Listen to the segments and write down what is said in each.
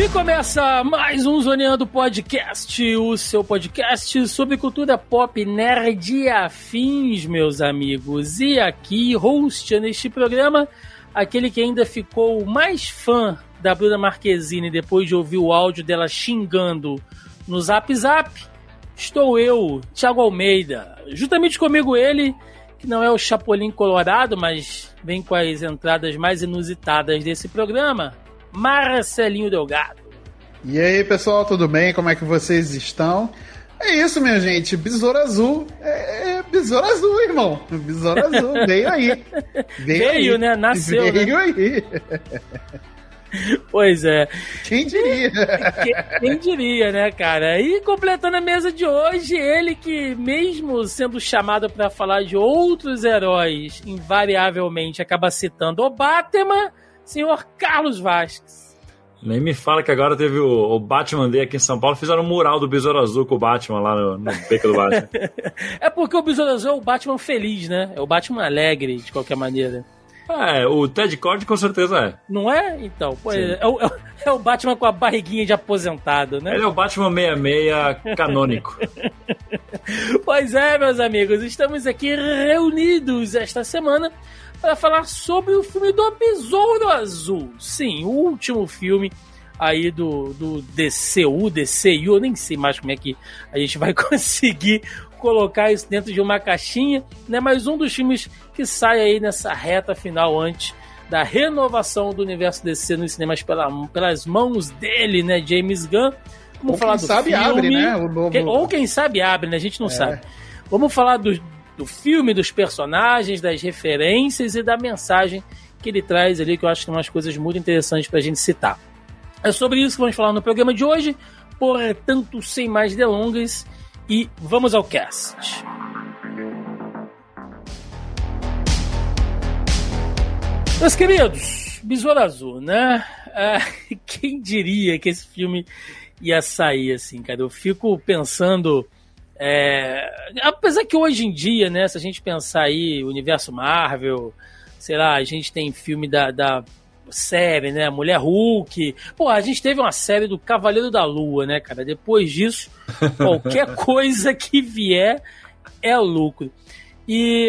E começa mais um Zoneando Podcast, o seu podcast sobre cultura pop nerd e afins, meus amigos. E aqui, host neste programa, aquele que ainda ficou mais fã da Bruna Marquezine depois de ouvir o áudio dela xingando no Zap Zap, estou eu, Thiago Almeida. Justamente comigo ele, que não é o Chapolin Colorado, mas vem com as entradas mais inusitadas desse programa, Marcelinho Delgado. E aí, pessoal, tudo bem? Como é que vocês estão? É isso, minha gente. Besouro Azul. É, é Besouro Azul, irmão. Besouro Azul. Veio aí. Veio, Veio aí. né? Nasceu. Veio né? aí. Pois é. Quem diria? Quem, quem, diria, né, cara? E completando a mesa de hoje, ele que, mesmo sendo chamado para falar de outros heróis, invariavelmente acaba citando o Batman, senhor Carlos Vasques. Nem me fala que agora teve o, o, Batman Day aqui em São Paulo, fizeram um mural do Besouro Azul com o Batman lá no, no beco do Batman. é porque o Besouro Azul é o Batman feliz, né? É o Batman alegre, de qualquer maneira. É, o Ted Cord com certeza é. Não é? Então, pô, é, é, o, é, o, Batman com a barriguinha de aposentado, né? Ele é o Batman 66 canônico. pois é, meus amigos, estamos aqui reunidos esta semana para falar sobre o filme do Besouro Azul. Sim, o último filme aí do, do DCU, DCU, eu nem sei mais como é que a gente vai conseguir colocar isso dentro de uma caixinha, né? Mas um dos filmes que sai aí nessa reta final antes da renovação do universo DC nos cinemas pela, pelas mãos dele, né, James Gunn. Vamos ou falar do sabe filme, abre, né? Novo... Quem, ou quem sabe abre, né? A gente não é. sabe. Vamos falar do, do filme, dos personagens, das referências e da mensagem que ele traz ali, que eu acho que são umas coisas muito interessantes para a gente citar. É sobre isso que vamos falar no programa de hoje, portanto, sem mais delongas, e vamos ao cast. Meus queridos, Besouro Azul, né? Ah, quem diria que esse filme ia sair assim, cara? Eu fico pensando é, apesar que hoje em dia, né, se a gente pensar aí, universo Marvel, sei lá, a gente tem filme da, da série, né, Mulher Hulk. Pô, a gente teve uma série do Cavaleiro da Lua, né, cara? Depois disso, qualquer coisa que vier é lucro. E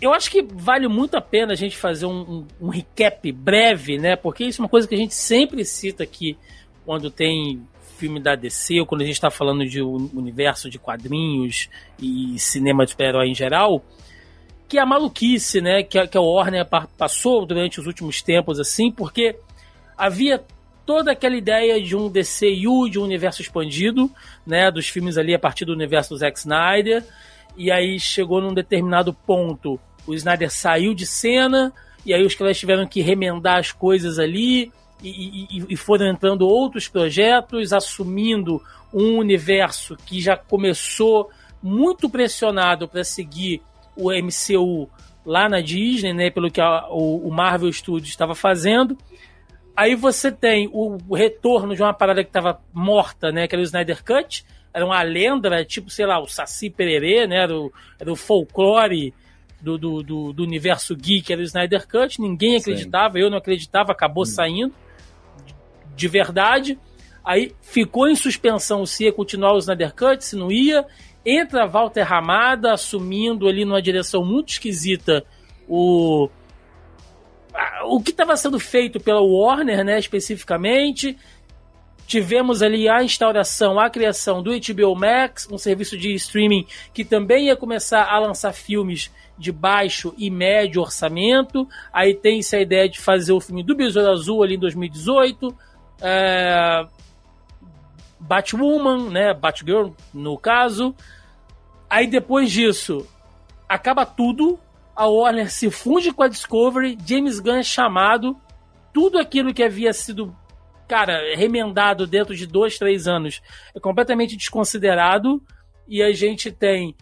eu acho que vale muito a pena a gente fazer um, um, um recap breve, né? Porque isso é uma coisa que a gente sempre cita aqui quando tem filme da DC, ou quando a gente está falando de um universo de quadrinhos e cinema de super-herói em geral, que é a maluquice, né, que que a Warner passou durante os últimos tempos, assim, porque havia toda aquela ideia de um DCU, de um universo expandido, né, dos filmes ali a partir do universo do Zack Snyder, e aí chegou num determinado ponto, o Snyder saiu de cena, e aí os caras tiveram que remendar as coisas ali, e, e, e foram entrando outros projetos, assumindo um universo que já começou muito pressionado para seguir o MCU lá na Disney, né, pelo que a, o, o, Marvel Studios estava fazendo. Aí você tem o, o, retorno de uma parada que estava morta, né, que era o Snyder Cut, era uma lenda, tipo, sei lá, o Saci Pererê, né, era o, era o folclore do, do, do, do universo geek, era o Snyder Cut, ninguém acreditava, Sim. eu não acreditava, acabou hum. saindo de verdade. Aí ficou em suspensão se ia continuar o Snyder Cut, se não ia. Entra Walter Ramada assumindo ali numa direção muito esquisita o o que estava sendo feito pela Warner, né, especificamente. Tivemos ali a instauração, a criação do HBO Max, um serviço de streaming que também ia começar a lançar filmes de baixo e médio orçamento. Aí tem-se a ideia de fazer o filme do Besouro Azul ali em 2018 é, Batwoman, né? Batgirl, no caso. Aí depois disso, acaba tudo. A Warner se funde com a Discovery. James Gunn é chamado. Tudo aquilo que havia sido, cara, remendado dentro de dois, três anos é completamente desconsiderado. E a gente tem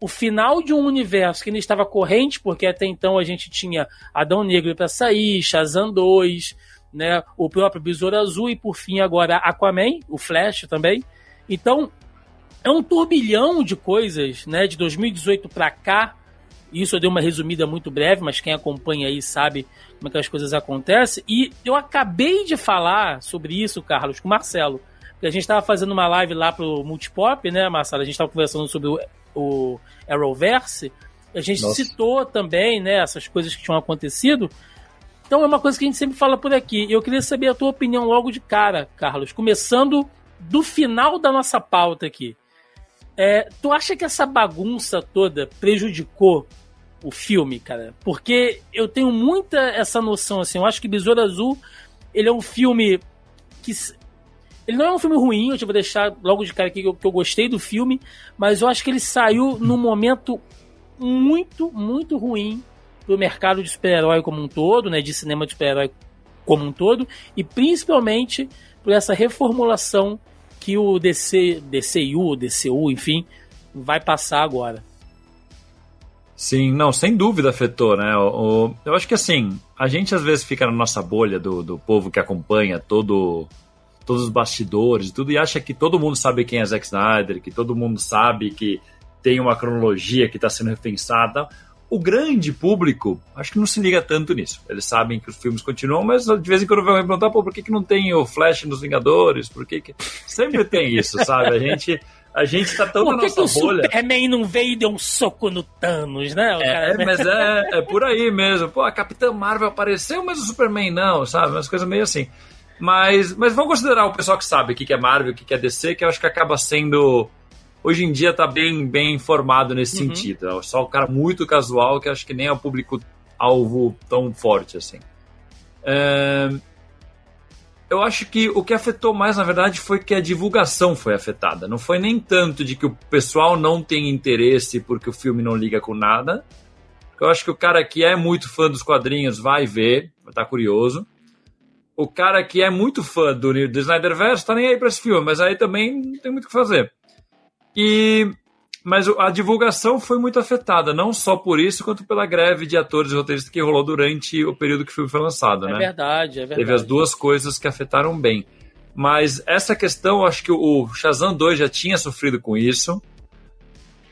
o final de um universo que ainda estava corrente, porque até então a gente tinha Adão Negro para sair, Shazam 2, né, o próprio Besouro Azul e por fim agora Aquaman, o Flash também. Então, é um turbilhão de coisas, né, de 2018 para cá. Isso eu dei uma resumida muito breve, mas quem acompanha aí sabe como é que as coisas acontecem. E eu acabei de falar sobre isso, Carlos, com o Marcelo. Porque a gente estava fazendo uma live lá pro Multipop, né, Marcelo? A gente estava conversando sobre o, o Arrowverse. A gente Nossa. citou também, né, essas coisas que tinham acontecido. Então é uma coisa que a gente sempre fala por aqui. Eu queria saber a tua opinião logo de cara, Carlos. Começando do final da nossa pauta aqui. É, tu acha que essa bagunça toda prejudicou o filme, cara? Porque eu tenho muita essa noção, assim. Eu acho que Besouro Azul, ele é um filme que... Ele não é um filme ruim, eu te vou deixar logo de cara aqui que eu, que eu gostei do filme, mas eu acho que ele saiu num momento muito, muito ruim pro mercado de super-herói como um todo, né, de cinema de super-herói como um todo, e principalmente por essa reformulação que o DC, DCU, DCU, enfim, vai passar agora. Sim, não, sem dúvida afetou, né? O, o, eu acho que assim, a gente às vezes fica na nossa bolha do, do povo que acompanha todo, todos os bastidores tudo, e acha que todo mundo sabe quem é Zack Snyder, que todo mundo sabe que tem uma cronologia que está sendo repensada. O grande público, acho que não se liga tanto nisso. Eles sabem que os filmes continuam, mas de vez em quando vão me perguntar, pô, por que, que não tem o Flash nos Vingadores? Por que, que... Sempre tem isso, sabe? A gente, a gente tá tão por que na nossa que o bolha. Superman não veio e deu um soco no Thanos, né? É, mas é, é por aí mesmo. Pô, a Capitã Marvel apareceu, mas o Superman não, sabe? Umas coisas meio assim. Mas, mas vamos considerar o pessoal que sabe o que é Marvel, o que é DC, que eu acho que acaba sendo hoje em dia tá bem, bem informado nesse uhum. sentido. É só um cara muito casual que acho que nem é o público-alvo tão forte assim. É... Eu acho que o que afetou mais, na verdade, foi que a divulgação foi afetada. Não foi nem tanto de que o pessoal não tem interesse porque o filme não liga com nada. Eu acho que o cara que é muito fã dos quadrinhos vai ver, vai estar tá curioso. O cara que é muito fã do, do Snyderverse tá nem aí para esse filme, mas aí também não tem muito o que fazer. E mas a divulgação foi muito afetada, não só por isso, quanto pela greve de atores e roteiristas que rolou durante o período que o filme foi lançado, é né? Verdade, é verdade. Teve as duas coisas que afetaram bem. Mas essa questão, acho que o Shazam 2 já tinha sofrido com isso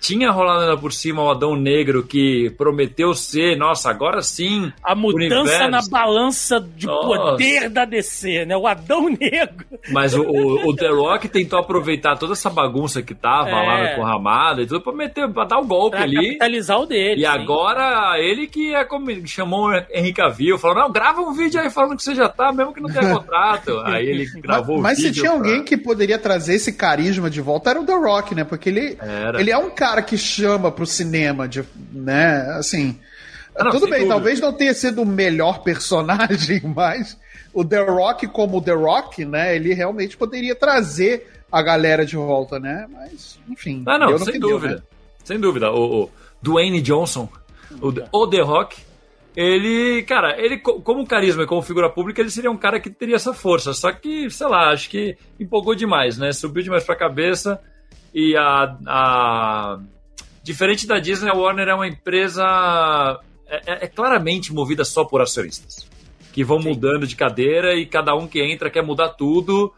tinha rolado ainda por cima o Adão Negro que prometeu ser, nossa, agora sim. A mudança na balança de nossa. poder da DC, né? O Adão Negro. Mas o, o, o, The Rock tentou aproveitar toda essa bagunça que tava é. lá com Ramada e tudo pra, meter, pra dar o um golpe pra ali. capitalizar o dele. E sim. agora ele que é como, chamou o Henrique Cavill, falou: não, grava um vídeo aí falando que você já tá, mesmo que não tenha contrato. aí ele gravou mas, o vídeo. Mas se tinha pra... alguém que poderia trazer esse carisma de volta, era o The Rock, né? Porque ele, ele é um cara cara que chama pro cinema, de, né? Assim. Ah, não, tudo bem, dúvida. talvez não tenha sido o melhor personagem, mas o The Rock, como o The Rock, né? Ele realmente poderia trazer a galera de volta, né? Mas, enfim. Ah, não, sem dúvida. Né? Sem dúvida. O, o Dwayne Johnson, o, o The Rock, ele, cara, ele como carisma e como figura pública, ele seria um cara que teria essa força. Só que, sei lá, acho que empolgou demais, né? Subiu demais pra cabeça. E a, a diferente da Disney, a Warner é uma empresa é, é, é claramente movida só por acionistas que vão Sim. mudando de cadeira e cada um que entra quer mudar tudo.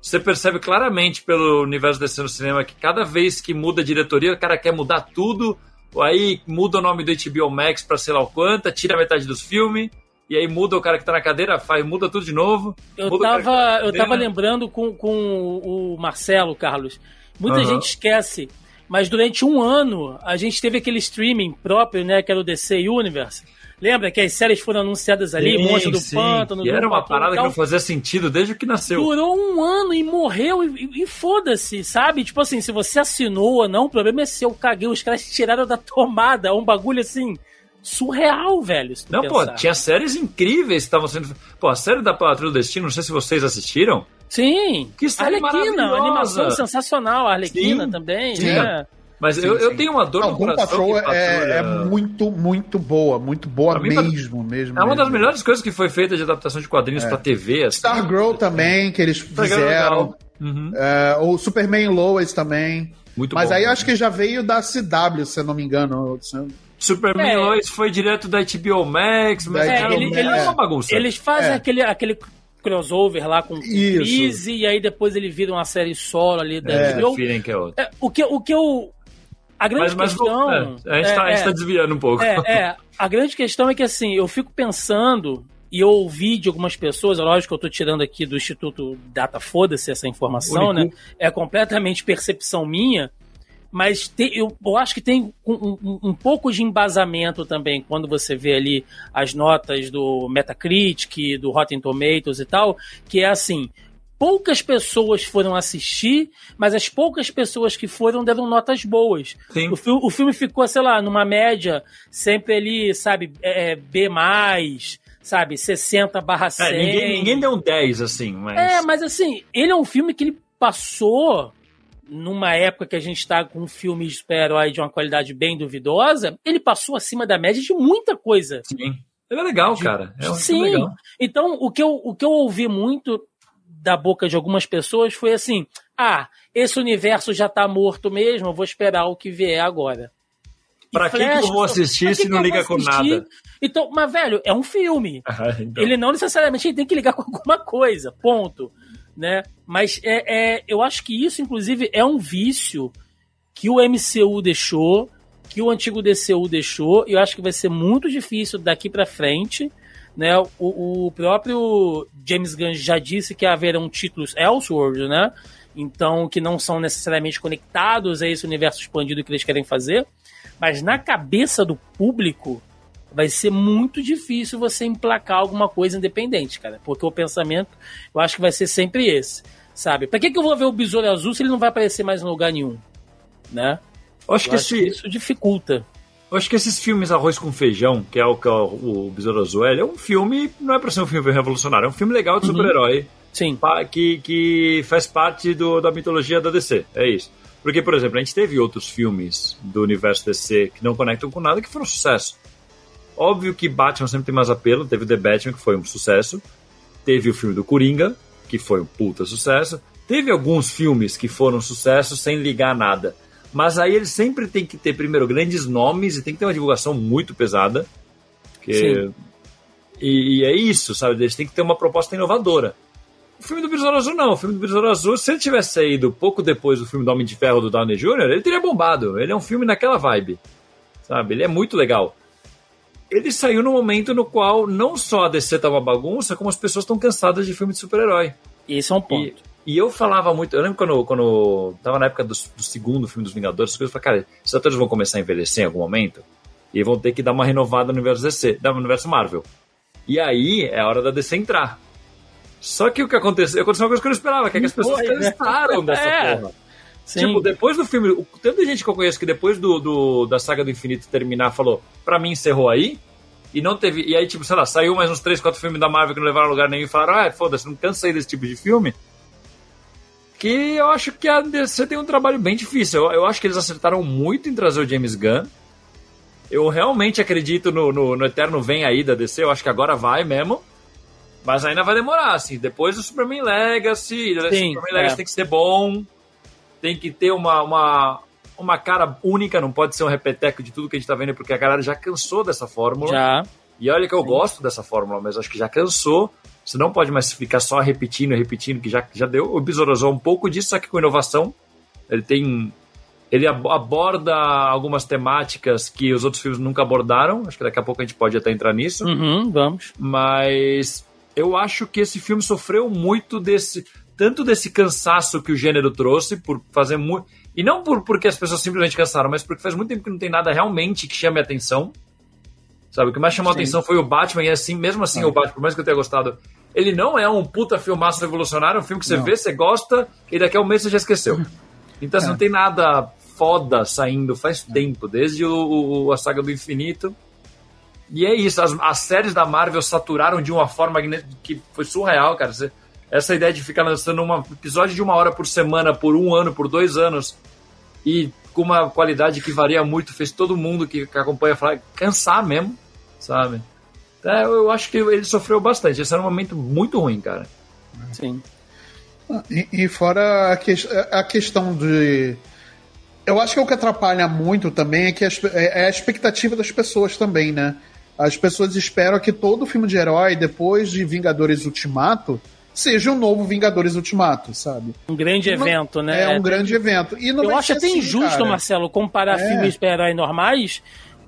Você percebe claramente pelo universo desse no cinema que cada vez que muda a diretoria, o cara quer mudar tudo. Aí muda o nome do HBO Max para sei lá o quanto, tira metade dos filmes. E aí muda o cara que tá na cadeira, faz, muda tudo de novo. Eu tava, eu tava lembrando com, com o Marcelo, Carlos, Muita uhum. gente esquece, mas durante um ano a gente teve aquele streaming próprio, né, que era o DC Universe. Lembra que as séries foram anunciadas ali, sim, Monstro do sim. Pântano, e era uma parada que não fazia sentido desde que nasceu. Durou um ano e morreu e, e foda-se, sabe? Tipo assim, se você assinou ou não, o problema é seu. Caguei, os caras tiraram da tomada, um bagulho assim surreal, velho. Não, pensar. pô, tinha séries incríveis que estavam sendo. Pô, a série da Patrulha do Destino, não sei se vocês assistiram. Sim, que série Arlequina, animação sensacional, a Arlequina sim, também, sim. né? Mas sim, eu, eu tenho uma dor Não, no coração. Patrol é, é, muito, muito boa, muito boa mim, mesmo, mesmo. É uma mesmo. das melhores coisas que foi feita de adaptação de quadrinhos é. pra TV. Assim. Stargirl também, que eles fizeram. Uhum. É, o Superman Lois também. Muito Mas bom, aí acho que já veio da CW, se eu não me engano. Superman é. Lois foi direto da HBO Max, mas é, ele, ele é uma bagunça. Eles fazem é. aquele, aquele crossover lá com Chris e aí depois ele vira uma série solo ali da é. HBO. Que é outro. É, o que o que eu a grande mas, questão mas, é, a, gente é, tá, tá desviando um pouco. É, é, a grande questão é que assim, eu fico pensando e eu ouvi de algumas pessoas, é lógico que eu estou tirando aqui do Instituto Data Foda-se essa informação, né? É completamente percepção minha, mas eu, eu, acho que tem um, um, um, pouco de embasamento também quando você vê ali as notas do Metacritic, do Rotten Tomatoes e tal, que é assim. Poucas pessoas foram assistir, mas as poucas pessoas que foram deram notas boas. Sim. O, o filme ficou, sei lá, numa média sempre ali, sabe, é, é B+, sabe, 60 barra 100. É, ninguém, ninguém deu um 10, assim, mas... É, mas assim, ele é um filme que ele passou numa época que a gente está com um filme de super-herói de uma qualidade bem duvidosa, ele passou acima da média de muita coisa. Sim. Ele é legal, de... cara. É um Sim. Legal. Então, o que, eu, o que eu ouvi muito da boca de algumas pessoas foi assim: ah, esse universo já tá morto mesmo, eu vou esperar o que vier agora. Pra que, que eu vou assistir se não liga com nada? Então, mas, velho, é um filme. Ah, então. Ele não necessariamente tem que ligar com alguma coisa, ponto. Né? Mas é, é, eu acho que isso, inclusive, é um vício que o MCU deixou, que o antigo DCU deixou, e eu acho que vai ser muito difícil daqui para frente. Né? O, o, próprio James Gunn já disse que haverão títulos Elseworld, né? Então, que não são necessariamente conectados a esse universo expandido que eles querem fazer. Mas na cabeça do público, vai ser muito difícil você emplacar alguma coisa independente, cara. Porque o pensamento, eu acho que vai ser sempre esse, sabe? Pra que, que eu vou ver o Besouro Azul se ele não vai aparecer mais em lugar nenhum, né? Eu acho, eu que, acho esse... que isso dificulta. Eu acho que esses filmes Arroz com Feijão, que é o que é o, Besouro Azul, é um filme, não é pra ser um filme revolucionário, é um filme legal de uhum. super-herói. Sim. Que, que faz parte do, da mitologia da DC, é isso. Porque, por exemplo, a gente teve outros filmes do universo DC que não conectam com nada que foram sucesso. Óbvio que Batman sempre tem mais apelo. Teve o The Batman, que foi um sucesso. Teve o filme do Coringa, que foi um puta sucesso. Teve alguns filmes que foram sucesso sem ligar nada. Mas aí eles sempre tem que ter, primeiro, grandes nomes e tem que ter uma divulgação muito pesada. Que... E, e, é isso, sabe? Eles têm que ter uma proposta inovadora. O filme do Besouro Azul não. O filme do Besouro Azul, se ele tivesse saído pouco depois do filme do Homem de Ferro do Downey Jr., ele teria bombado. Ele é um filme naquela vibe, sabe? Ele é muito legal ele saiu no momento no qual não só a DC tava bagunça, como as pessoas estão cansadas de filme de super-herói. Isso é um ponto. E, e, eu falava muito, eu lembro quando, quando tava na época do, do segundo filme dos Vingadores, as coisas eu falei, cara, esses atores vão começar a envelhecer em algum momento e vão ter que dar uma renovada no universo DC, no universo Marvel. E aí é a hora da DC entrar. Só que o que aconteceu, aconteceu uma coisa que eu não esperava, que, é que as pessoas Foi, cansaram né? dessa é. porra. Sim. Tipo, depois do filme, o tanto de gente que eu conheço que depois do, do, da saga do infinito terminar falou, pra mim encerrou aí, e não teve. E aí, tipo, sei lá, saiu mais uns 3, 4 filmes da Marvel que não levaram a lugar nenhum e falaram, ah, foda-se, não cansei desse tipo de filme. Que eu acho que a DC tem um trabalho bem difícil. Eu, eu acho que eles acertaram muito em trazer o James Gunn. Eu realmente acredito no, no, no Eterno Vem aí da DC, eu acho que agora vai mesmo. Mas ainda vai demorar, assim. Depois do Superman Legacy, o Superman é. Legacy tem que ser bom tem que ter uma, uma, uma cara única, não pode ser um repeteco de tudo que a gente tá vendo, porque a galera já cansou dessa fórmula. Já. E olha que eu Sim. gosto dessa fórmula, mas acho que já cansou. Você não pode mais ficar só repetindo e repetindo, que já, já deu. O Besouro Azul um pouco disso, só que com inovação. Ele tem. Ele aborda algumas temáticas que os outros filmes nunca abordaram. Acho que daqui a pouco a gente pode até entrar nisso. Uhum, vamos. Mas eu acho que esse filme sofreu muito desse tanto desse cansaço que o gênero trouxe por fazer muito. E não por, porque as pessoas simplesmente cansaram, mas porque faz muito tempo que não tem nada realmente que chame a atenção. Sabe? O que mais chamou Sim. a atenção foi o Batman, e assim, mesmo assim, é. o Batman, por mais que eu tenha gostado, ele não é um puta filmaço revolucionário, é um filme que você não. vê, você gosta, e daqui a um mês você já esqueceu. Então, assim, é. não tem nada foda saindo faz tempo, desde o, o, a saga do infinito. E é isso, as, as séries da Marvel saturaram de uma forma que foi surreal, cara. Você, essa ideia de ficar lançando um episódio de uma hora por semana, por um ano, por dois anos, e com uma qualidade que varia muito, fez todo mundo que, que acompanha falar, cansar mesmo, sabe? É, eu acho que ele sofreu bastante. Esse era um momento muito ruim, cara. Sim. E, e fora a, que, a questão de Eu acho que o que atrapalha muito também é que as, é, é a expectativa das pessoas também, né? As pessoas esperam que todo filme de herói, depois de Vingadores Ultimato, seja um novo Vingadores Ultimato, sabe? Um grande não, evento, né? É um grande evento. E Eu acho até assim, injusto, cara. Marcelo, comparar é. filmes de herói normais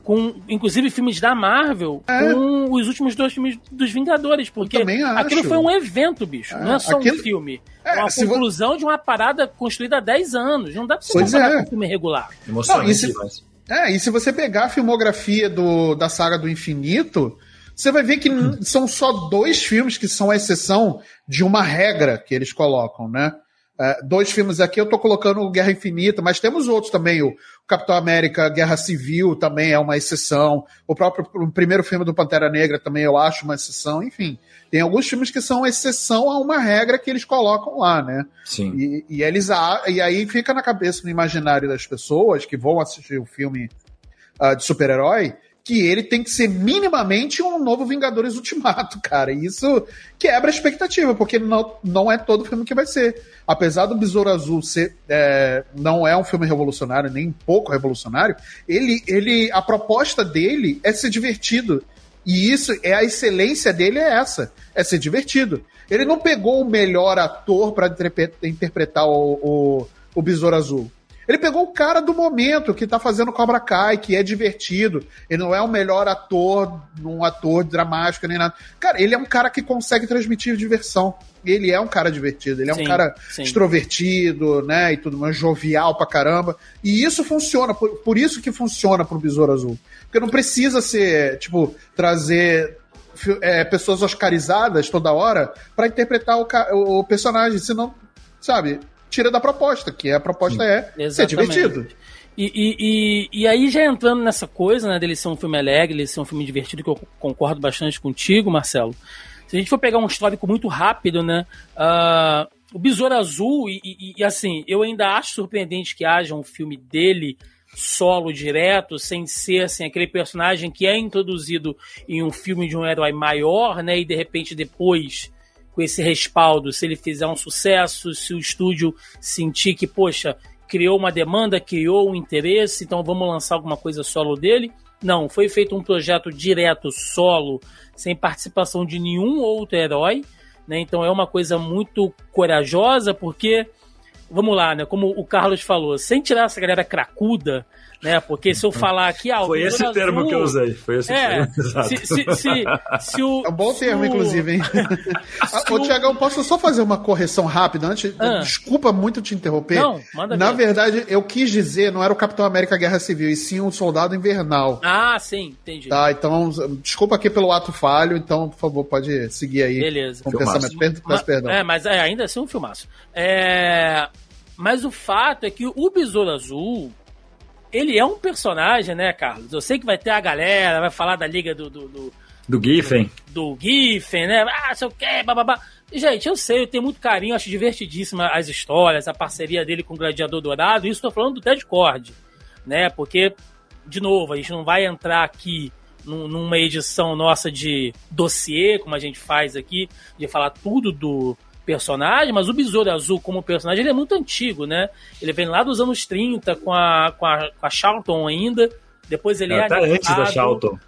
com, inclusive, filmes da Marvel é. com os últimos dois filmes dos Vingadores, porque aquilo foi um evento, bicho, é. não é só aquilo... um filme. É, uma conclusão vo... de uma parada construída há 10 anos. Não dá pra você pois comparar é. com um filme regular. Emocionante não, é, e se você pegar a filmografia do, da saga do infinito, você vai ver que hum. são só dois filmes que são a exceção de uma regra que eles colocam, né? É, dois filmes aqui eu tô colocando Guerra Infinita, mas temos outros também. O, Capitão América Guerra Civil também é uma exceção. O próprio o primeiro filme do Pantera Negra também eu acho uma exceção. Enfim, tem alguns filmes que são exceção a uma regra que eles colocam lá, né? Sim. E, e eles e aí fica na cabeça, no imaginário das pessoas que vão assistir o filme uh, de super-herói que ele tem que ser minimamente um novo Vingadores Ultimato, cara. Isso quebra a expectativa, porque não, não é todo filme que vai ser. Apesar do Besouro Azul ser, é, não é um filme revolucionário, nem um pouco revolucionário, ele, ele, a proposta dele é ser divertido. E isso é a excelência dele é essa, é ser divertido. Ele não pegou o melhor ator para interpretar o, o, o Besouro Azul. Ele pegou o cara do momento que tá fazendo Cobra Kai, que é divertido. Ele não é o melhor ator, um ator dramático nem nada. Cara, ele é um cara que consegue transmitir diversão. Ele é um cara divertido, ele é sim, um cara sim. extrovertido, né, e tudo mais, jovial pra caramba. E isso funciona, por, por isso que funciona pro Besouro Azul. Porque não precisa ser, tipo, trazer é, pessoas oscarizadas toda hora para interpretar o, o personagem, senão, sabe, tira da proposta, que a proposta é Exatamente. ser divertido. E, e, e, e, aí, já entrando nessa coisa, né, dele ser um filme alegre, ele ser um filme divertido, que eu concordo bastante contigo, Marcelo. Se a gente for pegar um histórico muito rápido, né, uh, o Besouro Azul, e, e, assim, eu ainda acho surpreendente que haja um filme dele solo direto, sem ser assim, aquele personagem que é introduzido em um filme de um herói maior, né, e de repente depois com esse respaldo, se ele fizer um sucesso, se o estúdio sentir que, poxa, criou uma demanda, criou um interesse, então vamos lançar alguma coisa solo dele. Não, foi feito um projeto direto solo, sem participação de nenhum outro herói, né? Então é uma coisa muito corajosa, porque vamos lá, né? Como o Carlos falou, sem tirar essa galera cracuda, né? Porque se eu falar aqui, ah, Foi esse termo azul, que eu usei. Foi esse é, termo. Se, se, se, se o, é um bom termo, o... inclusive, hein? Ô, Tiagão, posso só fazer uma correção rápida antes? Ah. Desculpa muito te interromper. Não, manda Na ver. verdade, eu quis dizer, não era o Capitão América Guerra Civil, e sim o Soldado Invernal. Ah, sim, entendi. Tá, então, desculpa aqui pelo ato falho, então, por favor, pode seguir aí. Beleza. Com pensamento. Peço perdão. É, mas é, ainda assim um filmaço. É... Mas o fato é que o Besouro Azul, ele é um personagem, né, Carlos? Eu sei que vai ter a galera, vai falar da liga do. Do, do, do Giffen. Do, do Giffen, né? Ah, sei o quê, bababá. Gente, eu sei, eu tenho muito carinho, acho divertidíssima as histórias, a parceria dele com o Gladiador Dourado. Isso estou falando do Ted Cord, né? Porque, de novo, a gente não vai entrar aqui numa edição nossa de dossiê, como a gente faz aqui, de falar tudo do, personagem, mas o Besouro Azul como personagem ele é muito antigo, né? Ele vem lá dos anos 30 com a, com a, com a Charlton ainda. Depois ele é, é até antes da Charlton.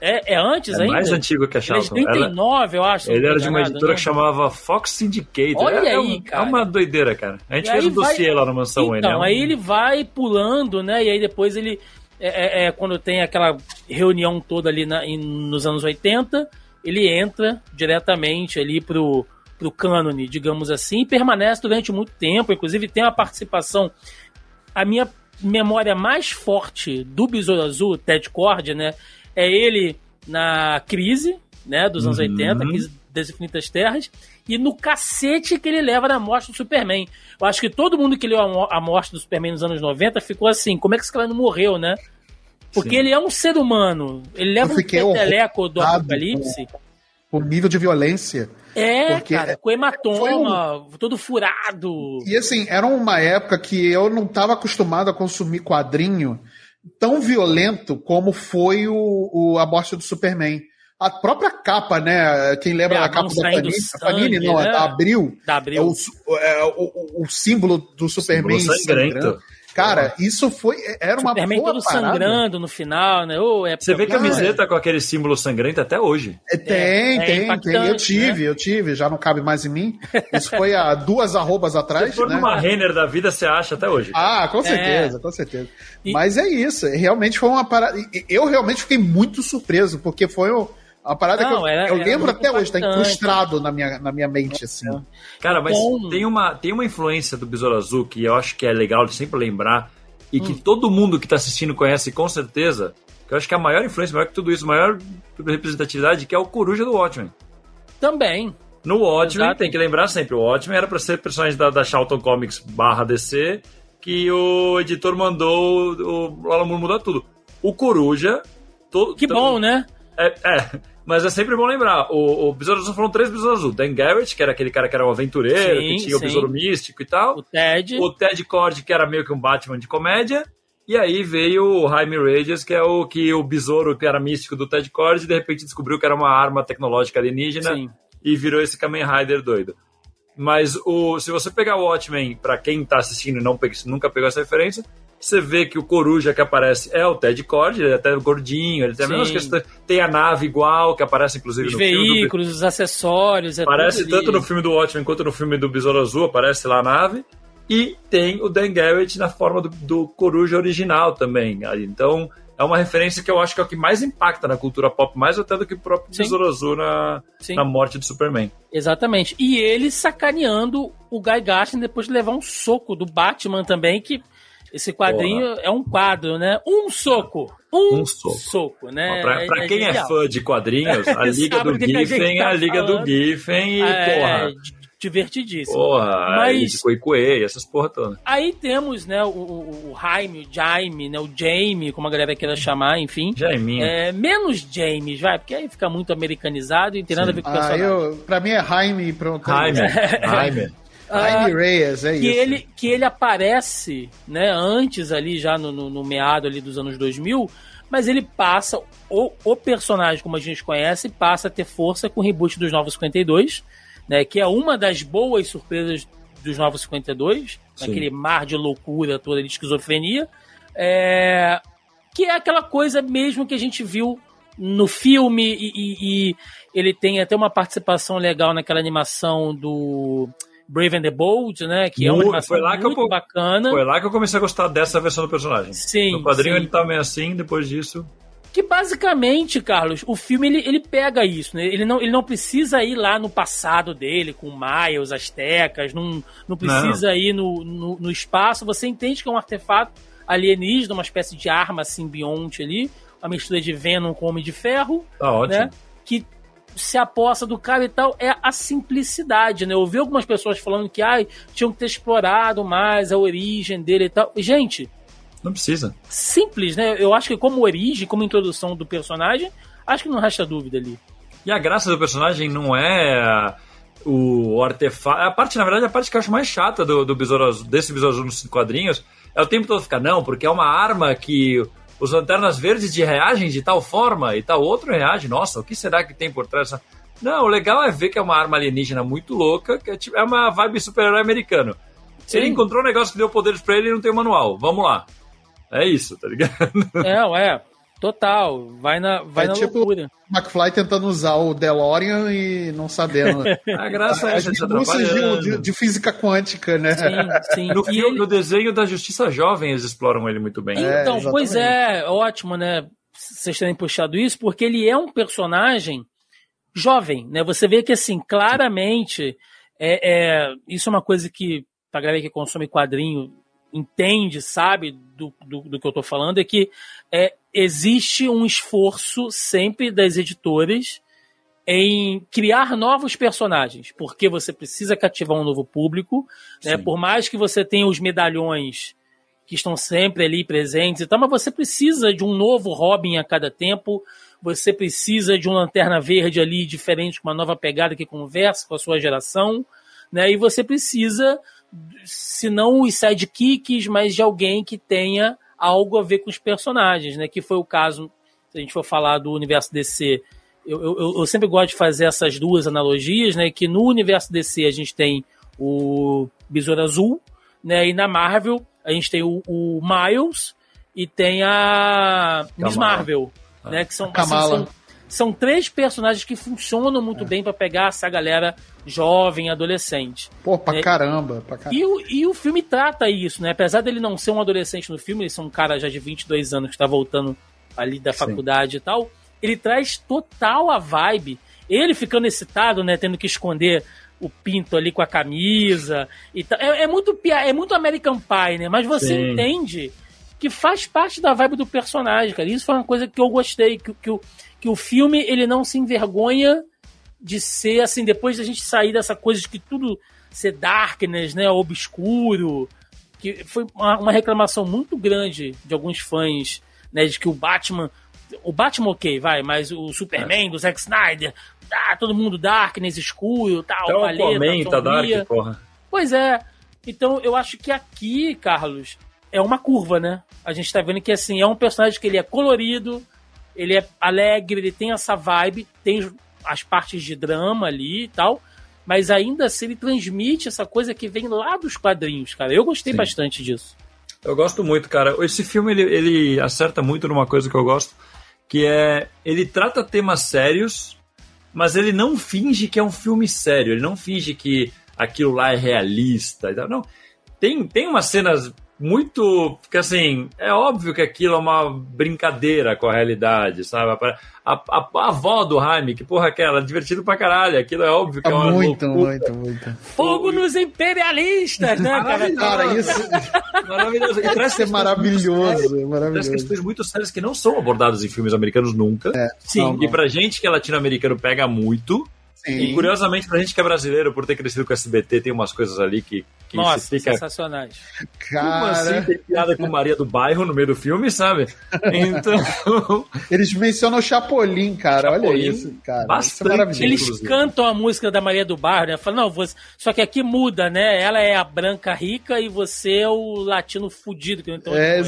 É, é antes é ainda? mais antigo que a Charlton. Ele é de 39, eu acho. Ele era de uma editora né? que chamava Fox Syndicate. Olha é, aí, cara. É uma doideira, cara. A gente e fez um vai... dossiê lá no Mansão Então, é um... aí ele vai pulando, né? E aí depois ele... É, é, é quando tem aquela reunião toda ali na, em, nos anos 80, ele entra diretamente ali pro pro cânone, digamos assim, e permanece durante muito tempo. Inclusive, tem a participação. A minha memória mais forte do Besouro Azul, Ted Cord, né? É ele na crise, né? Dos anos uhum. 80, crise das Infinitas Terras, e no cacete que ele leva na morte do Superman. Eu acho que todo mundo que leu a morte do Superman nos anos 90 ficou assim: como é que esse cara não morreu, né? Porque Sim. ele é um ser humano. Ele leva um peteleco do apocalipse. O nível de violência é, Porque cara, com hematoma, um... todo furado. E assim, era uma época que eu não estava acostumado a consumir quadrinho tão violento como foi o, o a morte do Superman. A própria capa, né? Quem lembra é, da capa da Panini? Sangue, Panini não, é né? é da Abril. Da Abril. É o, é o, o, símbolo do Superman símbolo sangrento. Cara, isso foi. Era uma Superman boa todo parada. sangrando no final, né? Oh, é Você vê Cara. camiseta com aquele símbolo sangrento até hoje. É, tem, É, é tem, tem. Eu tive, eu tive, já não cabe mais em mim. Isso foi há duas arrobas atrás, Se for né? numa Renner da vida, você acha até hoje. Ah, com certeza, com certeza. E- Mas é isso, realmente foi uma parada. Eu realmente fiquei muito surpreso, porque foi um- uma parada Não, que eu, era- eu lembro até hoje, tá incrustado na minha, na minha mente, assim. Cara, mas Bom. tem uma, tem uma influência do Besouro Azul que eu acho que é legal de sempre lembrar e que todo mundo que tá assistindo conhece com certeza. Que eu acho que é a maior influência, maior que tudo isso, a maior representatividade, que é o Coruja do Watchmen. Também. No Watchmen, Exato. tem que lembrar sempre, o Watchmen era pra ser personagem da, da Charlton Comics barra DC, que o editor mandou o Alan Moore mudar tudo. O Coruja... To, Que to- bom, né? É, é, mas é sempre bom lembrar. O, o Besouro Azul foram três Besouros Azul. Dan Garrett, que era aquele cara que era um aventureiro, Sim, que tinha o sim. Besouro Místico e tal. O Ted. O Ted Cord, que era meio que um Batman de comédia. E aí veio o Jaime Reyes, que é o que o besouro que era místico do Ted Cord, e de repente descobriu que era uma arma tecnológica alienígena Sim. e virou esse Kamen Rider doido. Mas o, se você pegar o Watchmen, pra quem tá assistindo e não nunca pegou essa referência, você vê que o Coruja que aparece é o Ted Cord, ele é até gordinho, ele tem, a mesma questão, tem a nave igual, que aparece inclusive Os no filme. do- veículos, os acessórios. É Aparece tanto no filme do Watchmen quanto no filme do Besouro Azul, aparece lá a nave. E tem o Dan Garrett na forma do, do Coruja original também. Então, é uma referência que eu acho que é o que mais impacta na cultura pop, mais até do que o próprio Sim. Besouro Azul na, Sim. na morte do Superman. Exatamente. E ele sacaneando o Guy Gardner depois de levar um soco do Batman também, que esse quadrinho é um quadro, né? Um soco. Um, Um soco. soco, né? Pra, pra quem é genial. fã de quadrinhos, a Liga Sabe do do Giffen é a tá Liga do falando. Giffen e, É, porra, di- divertidíssimo. porra, Mas- de Coicoê, essas porra toda. Aí temos, né, o, o, o Jaime, o Jaime, né, o Jamie, como a galera queira chamar, enfim. Jaiminho. É, menos James, vai, porque aí fica muito americanizado e não tem nada a ver com o Ah, personagem. eu, pra mim é Jaime e pronto. Jaime. Jaime. Jaime Reyes, é que isso. ele que ele aparece, né, antes ali já no, no, no meado ali dos anos 2000, mas ele passa o, o personagem como a gente conhece passa a ter força com o reboot dos Novos 52, né, que é uma das boas surpresas dos Novos 52, Sim. naquele mar de loucura toda de esquizofrenia, é, que é aquela coisa mesmo que a gente viu no filme e, e- e ele tem até uma participação legal naquela animação do Brave and the Bold, né? Que é uma animação foi lá que eu muito po- bacana. Foi lá que eu comecei a gostar dessa versão do personagem. Sim, No quadrinho sim. ele tá meio assim, depois disso. Que basicamente, Carlos, o filme ele, ele pega isso, né? Ele não, ele não precisa ir lá no passado dele, com Maia, os Aztecas, não, não precisa ir no, no, no espaço. Você entende que é um artefato alienígena, uma espécie de arma simbionte ali, uma mistura de Venom com Homem de Ferro, Tá ótimo. né? Que se aposta do cara e tal é a simplicidade, né? Eu vi algumas pessoas falando que ai, tinham que ter explorado mais a origem dele e tal. Gente, Não precisa. simples, né? Eu acho que como origem, como introdução do personagem, acho que não resta dúvida ali. E a graça do personagem não é o artefato. A parte, na verdade, a parte que eu acho mais chata do, do Besouro desse Besouro Azul nos quadrinhos é o tempo todo ficar, não, porque é uma arma que os lanternas verdes de reagem de tal forma e tal outro reage. Nossa, o que será que tem por trás? Não, o legal é ver que é uma arma alienígena muito louca, que é, tipo, é uma vibe super-herói americano. Sim. Ele encontrou um negócio que deu poderes pra ele e não tem o manual. Vamos lá. É isso, tá ligado? É, ué, total. Vai na, vai É na tipo- loucura. McFly tentando usar o DeLorean e não sabendo. A graça é As essa, minúcias de, de, de física quântica, né? Sim, sim. No, E filme, ele- no desenho da Justiça Jovem, eles exploram ele muito bem. É, Então, exatamente. pois é, ótimo, né? Vocês terem puxado isso, porque ele é um personagem jovem, né? Você vê que, assim, claramente, é, é- isso é uma coisa que a galera que consome quadrinho entende, sabe do, do, do que eu tô falando, é que é, existe um esforço sempre das editoras em criar novos personagens, porque você precisa cativar um novo público, né? Por mais que você tenha os medalhões que estão sempre ali presentes e tal, mas você precisa de um novo Robin a cada tempo, você precisa de um Lanterna Verde ali diferente, com uma nova pegada que conversa com a sua geração, né? E você precisa, se não os sidekicks, mas de alguém que tenha algo a ver com os personagens, né? Que foi o caso, se a gente for falar do universo DC, eu, eu, eu sempre gosto de fazer essas duas analogias, né? Que no universo DC a gente tem o Besouro Azul, né? E na Marvel a gente tem o, o Miles e tem a Miss Marvel, ah. né? Que são, assim, são, são, três personagens que funcionam muito é. bem para pegar essa galera jovem, adolescente. Pô, pra, é, caramba, pra caramba. E o, e o filme trata isso, né? Apesar dele não ser um adolescente no filme, ele é um cara já de 22 anos que tá voltando ali da Sim. faculdade e tal. Ele traz total a vibe. Ele ficando excitado, né? Tendo que esconder o pinto ali com a camisa e tal. É, é muito é muito American Pie, né? Mas você Sim. entende que faz parte da vibe do personagem, cara. Isso foi uma coisa que eu gostei, que, que, o, que o filme ele não se envergonha de ser assim, depois da gente sair dessa coisa de que tudo ser darkness, né, obscuro, que foi uma, uma reclamação muito grande de alguns fãs, né, de que o Batman o Batman ok, vai, mas o Superman é. do Zack Snyder, tá todo mundo darkness, escuro, tal, então, paleta, tá dark, porra. Pois é. Então, eu acho que aqui, Carlos, é uma curva, né? A gente tá vendo que, assim, é um personagem que ele é colorido, ele é alegre, ele tem essa vibe, tem as partes de drama ali e tal, mas ainda assim ele transmite essa coisa que vem lá dos quadrinhos, cara. Eu gostei Sim. bastante disso. Eu gosto muito, cara. Esse filme ele, ele acerta muito numa coisa que eu gosto, que é ele trata temas sérios, mas ele não finge que é um filme sério. Ele não finge que aquilo lá é realista e tal. Não. Tem, tem umas cenas muito. Porque assim, é óbvio que aquilo é uma brincadeira com a realidade, sabe? A, a, a avó do Jaime, que porra aquela, divertido pra caralho. Aquilo é óbvio que é, é uma. Muito, loucura. muito, muito. Fogo nos imperialistas, né, cara? Cara, isso. maravilhoso. E traz é maravilhoso, é maravilhoso. Traz questões muito sérias que não são abordadas em filmes americanos nunca. É, Sim. Não, não. E pra gente que é latino-americano pega muito. Sim. E curiosamente, pra gente que é brasileiro, por ter crescido com o SBT, tem umas coisas ali que, que Nossa, fica... sensacionais. Cara... Como assim tem piada com Maria do Bairro no meio do filme, sabe? Então. Eles mencionam o Chapolin, cara. Chapolin, Olha isso, cara. Bastante, isso é Eles inclusive. cantam a música da Maria do Bairro, né? Falam, não, você... só que aqui muda, né? Ela é a branca rica e você é o latino fudido. Que não é,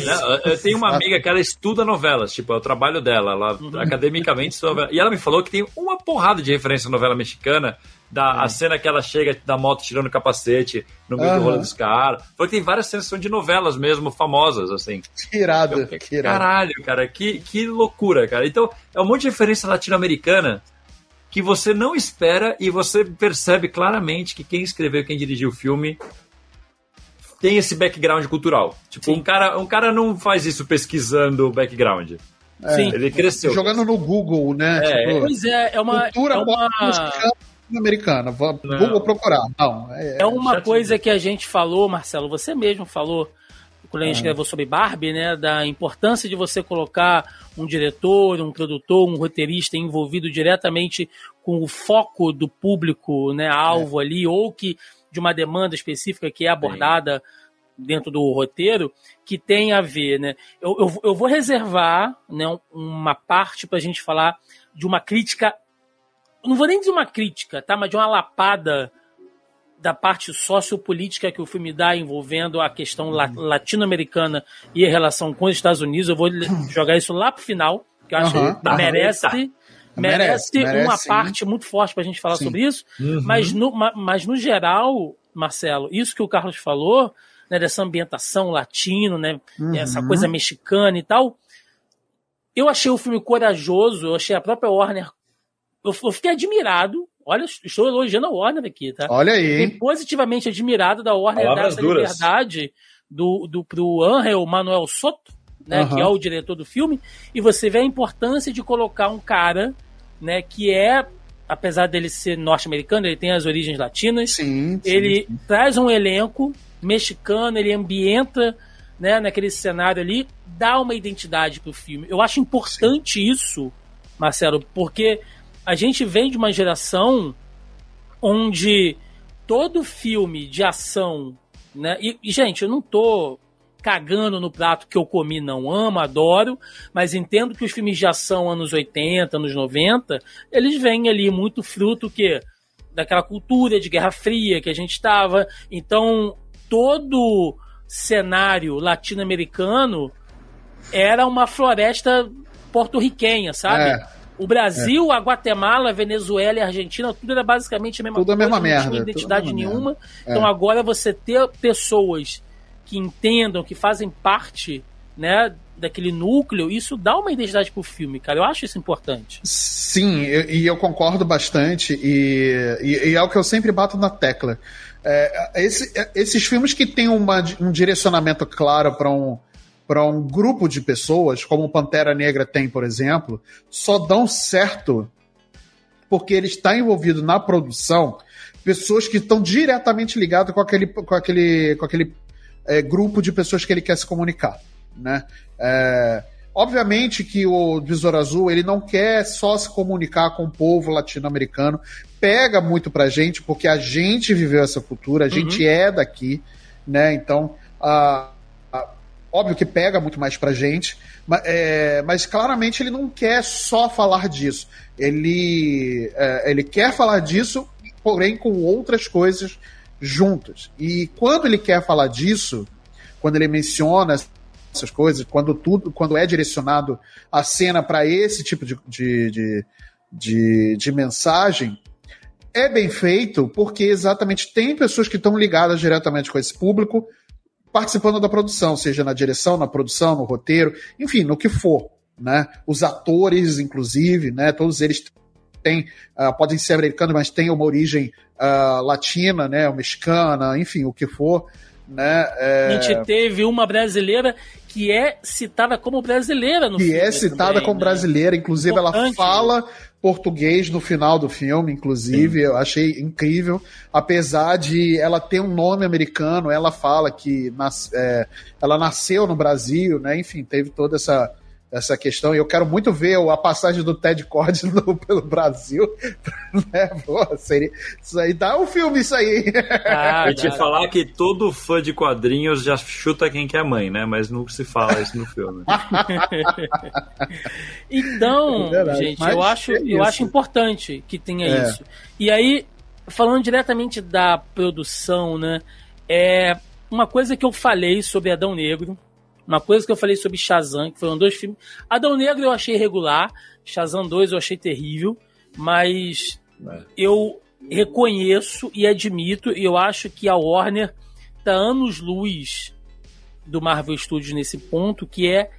eu tenho uma amiga que ela estuda novelas, tipo, é o trabalho dela. Ela uhum. academicamente estuda novelas. E ela me falou que tem uma porrada de referência à novela mexicana mexicana, da a cena que ela chega da moto tirando o capacete no meio uhum. do rolo dos caras. Foi tem várias cenas de novelas mesmo, famosas, assim. Que irado, que irado. Caralho, cara, que, que loucura, cara. Então, é um monte de referência latino-americana que você não espera e você percebe claramente que quem escreveu, quem dirigiu o filme tem esse background cultural. Tipo, um cara, um cara não faz isso pesquisando o background. É, Sim. Ele cresceu. Jogando no Google, né? É, tipo, pois é, é uma. Cultura é uma... americana. Vou, Google procurar. Não, é, é uma coisa que a gente falou, Marcelo, você mesmo falou quando a gente é. gravou sobre Barbie, né, da importância de você colocar um diretor, um produtor, um roteirista envolvido diretamente com o foco do público, né, alvo é. ali, ou que de uma demanda específica que é abordada Sim dentro do roteiro que tem a ver, né? Eu, eu, eu vou reservar né, uma parte para a gente falar de uma crítica, não vou nem dizer uma crítica, tá? Mas de uma lapada da parte sociopolítica que o filme dá envolvendo a questão la latino-americana e a relação com os Estados Unidos. Eu vou jogar isso lá pro final, que eu acho uhum. que merece. Uhum. Merece, merece, uma sim. parte muito forte para a gente falar sim. sobre isso, uhum. mas, no, mas no geral, Marcelo, isso que o Carlos falou né, dessa ambientação latino, né, uhum. essa coisa mexicana e tal. Eu achei o filme corajoso, eu achei a própria Warner. Eu, eu fiquei admirado. Olha, estou elogiando a Warner aqui, tá? Olha aí. Fiquei positivamente admirado da Warner Palavras dar essa duras. liberdade do, do, pro Angel Manuel Soto, né, uhum. que é o diretor do filme, e você vê a importância de colocar um cara, né, que é apesar dele ser norte-americano, ele tem as origens latinas. Sim, sim, ele sim. traz um elenco mexicano, ele ambienta né, naquele cenário ali, dá uma identidade pro filme. Eu acho importante isso, Marcelo, porque a gente vem de uma geração onde todo filme de ação, né? E, e, gente, eu não tô cagando no prato que eu comi, não amo, adoro, mas entendo que os filmes de ação anos 80, anos 90, eles vêm ali muito fruto que daquela cultura de Guerra Fria que a gente estava. Então, todo cenário latino-americano era uma floresta porto-riquenha, sabe? É. O Brasil, é. a Guatemala, a Venezuela e a Argentina, tudo era basicamente a mesma tudo coisa, a mesma não merda, tinha identidade nenhuma. É. Então agora você ter pessoas que entendam, que fazem parte, né, daquele núcleo, isso dá uma identidade pro filme, cara. Eu acho isso importante. Sim, e eu, eu concordo bastante, e, e, e, é o que eu sempre bato na tecla. É, esse, é, esses filmes que têm uma, um direcionamento claro para um, um grupo de pessoas, como Pantera Negra tem, por exemplo, só dão certo porque ele está envolvido na produção pessoas que estão diretamente ligadas com aquele, com aquele, com aquele é, grupo de pessoas que ele quer se comunicar, né? É, obviamente que o Visor Azul ele não quer só se comunicar com o povo latino-americano, pega muito pra gente porque a gente viveu essa cultura, a gente uhum. é daqui, né? Então, a, a, óbvio que pega muito mais pra gente, mas, é, mas claramente ele não quer só falar disso. Ele, é, ele quer falar disso porém com outras coisas juntas. E quando ele quer falar disso, quando ele menciona essas coisas, quando tudo, quando é direcionado a cena para esse tipo de, de, de, de, de mensagem, é bem feito porque exatamente tem pessoas que estão ligadas diretamente com esse público participando da produção, seja na direção, na produção, no roteiro, enfim, no que for, né? Os atores, inclusive, né? Todos eles tem, uh, podem ser americanos, mas tem uma origem uh, latina, né, mexicana, enfim, o que for. Né, é... A gente teve uma brasileira que é citada como brasileira no que filme. Que é citada também, como né? brasileira, inclusive Importante. ela fala português no final do filme, inclusive, Sim. eu achei incrível. Apesar de ela ter um nome americano, ela fala que nas, é, ela nasceu no Brasil, né? Enfim, teve toda essa essa questão. E eu quero muito ver a passagem do Ted Cord no, pelo Brasil. né? Pô, seria, isso aí dá um filme, isso aí. Ah, eu te falar que todo fã de quadrinhos já chuta quem que é mãe, né? Mas não se fala isso no filme. então, é gente, eu acho, é eu acho importante que tenha é. isso. E aí, falando diretamente da produção, né? É uma coisa que eu falei sobre Adão Negro uma coisa que eu falei sobre Shazam, que foram dois filmes. Adão Negro eu achei regular, Shazam 2 eu achei terrível, mas é. eu reconheço e admito, e eu acho que a Warner tá anos-luz do Marvel Studios nesse ponto, que é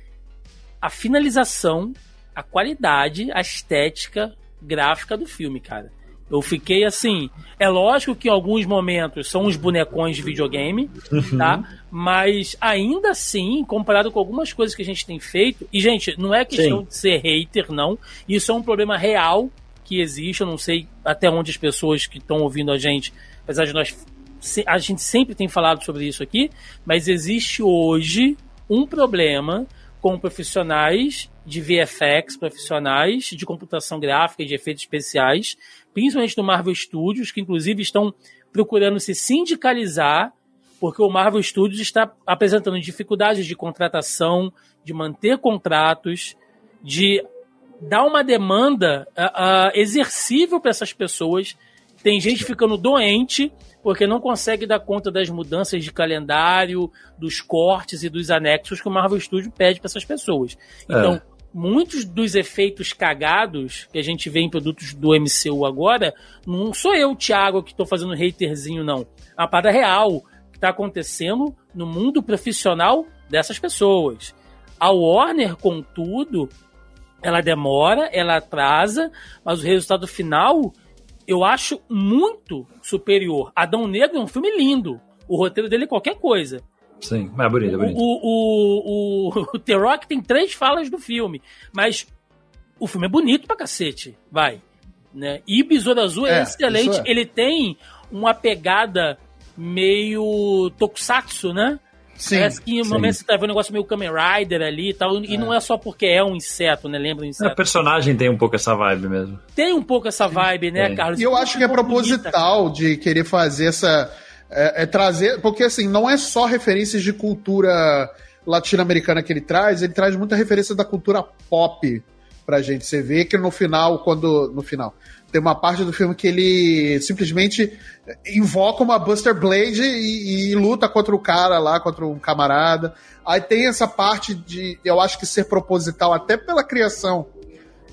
a finalização, a qualidade, a estética gráfica do filme, cara. Eu fiquei assim. É lógico que em alguns momentos são os bonecões de videogame, uhum. tá? Mas ainda assim, comparado com algumas coisas que a gente tem feito, e gente, não é questão Sim. de ser hater, não. Isso é um problema real que existe. Eu não sei até onde as pessoas que estão ouvindo a gente, apesar de nós. A gente sempre tem falado sobre isso aqui, mas existe hoje um problema com profissionais de VFX, profissionais de computação gráfica e de efeitos especiais, principalmente do Marvel Studios, que inclusive estão procurando se sindicalizar, porque o Marvel Studios está apresentando dificuldades de contratação, de manter contratos, de dar uma demanda uh, uh, exercível para essas pessoas. Tem gente ficando doente porque não consegue dar conta das mudanças de calendário, dos cortes e dos anexos que o Marvel Studios pede para essas pessoas. Então, é muitos dos efeitos cagados que a gente vê em produtos do MCU agora, não sou eu, Thiago, que estou fazendo haterzinho, não. A parada real que está acontecendo no mundo profissional dessas pessoas. A Warner, contudo, ela demora, ela atrasa, mas o resultado final eu acho muito superior. Adão Negro é um filme lindo. O roteiro dele é qualquer coisa. Sim, é bonito, é bonito. O, o, o, o The Rock tem três falas do filme, mas o filme é bonito pra cacete, vai. Né? E Besouro Azul é, é excelente, é. ele tem uma pegada meio tokusatsu, né? Sim, Parece que no momento você tá vendo um negócio meio Kamen Rider ali e tal, e é. não é só porque é um inseto, né? Lembra um inseto? O personagem tem um pouco essa vibe mesmo. Tem um pouco essa vibe, né, Carlos? E eu acho que é proposital bonita, de querer fazer essa é, é trazer. Porque assim, não é só referências de cultura latino-americana que ele traz, ele traz muita referência da cultura pop pra gente. Você vê que no final, quando. No final. Tem uma parte do filme que ele simplesmente invoca uma Buster Blade e, e, luta contra o cara lá, contra um camarada. Aí tem essa parte de, eu acho que ser proposital, até pela criação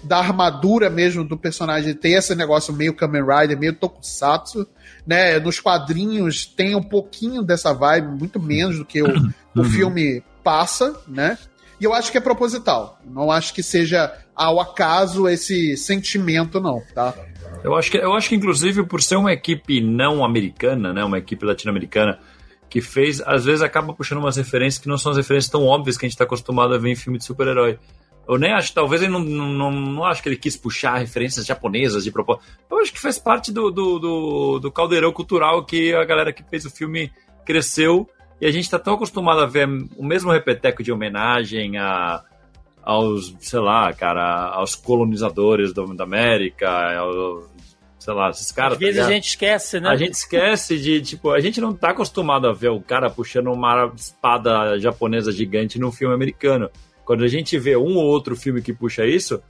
da armadura mesmo do personagem ter esse negócio meio Kamen Rider, meio Tokusatsu, né? Nos quadrinhos tem um pouquinho dessa vibe, muito menos do que o, uhum. o filme passa, né? E eu acho que é proposital. Não acho que seja ao acaso esse sentimento, não, tá? Eu acho que, eu acho que inclusive, por ser uma equipe não americana, né? Uma equipe latino-americana que fez, às vezes acaba puxando umas referências que não são as referências tão óbvias que a gente está acostumado a ver em filme de super-herói. Eu nem acho, talvez ele não, não, não acho que ele quis puxar referências japonesas de propósito. Eu acho que faz parte do, do, do, do caldeirão cultural que a galera que fez o filme cresceu e a gente está tão acostumado a ver o mesmo repeteco de homenagem a, aos, sei lá, cara, aos colonizadores do, da América, ao, sei lá, esses caras. Às vezes tá a gente esquece, né? A gente esquece de, tipo, a gente não tá acostumado a ver o cara puxando uma espada japonesa gigante num filme americano. Quando a gente vê um ou outro filme que puxa isso,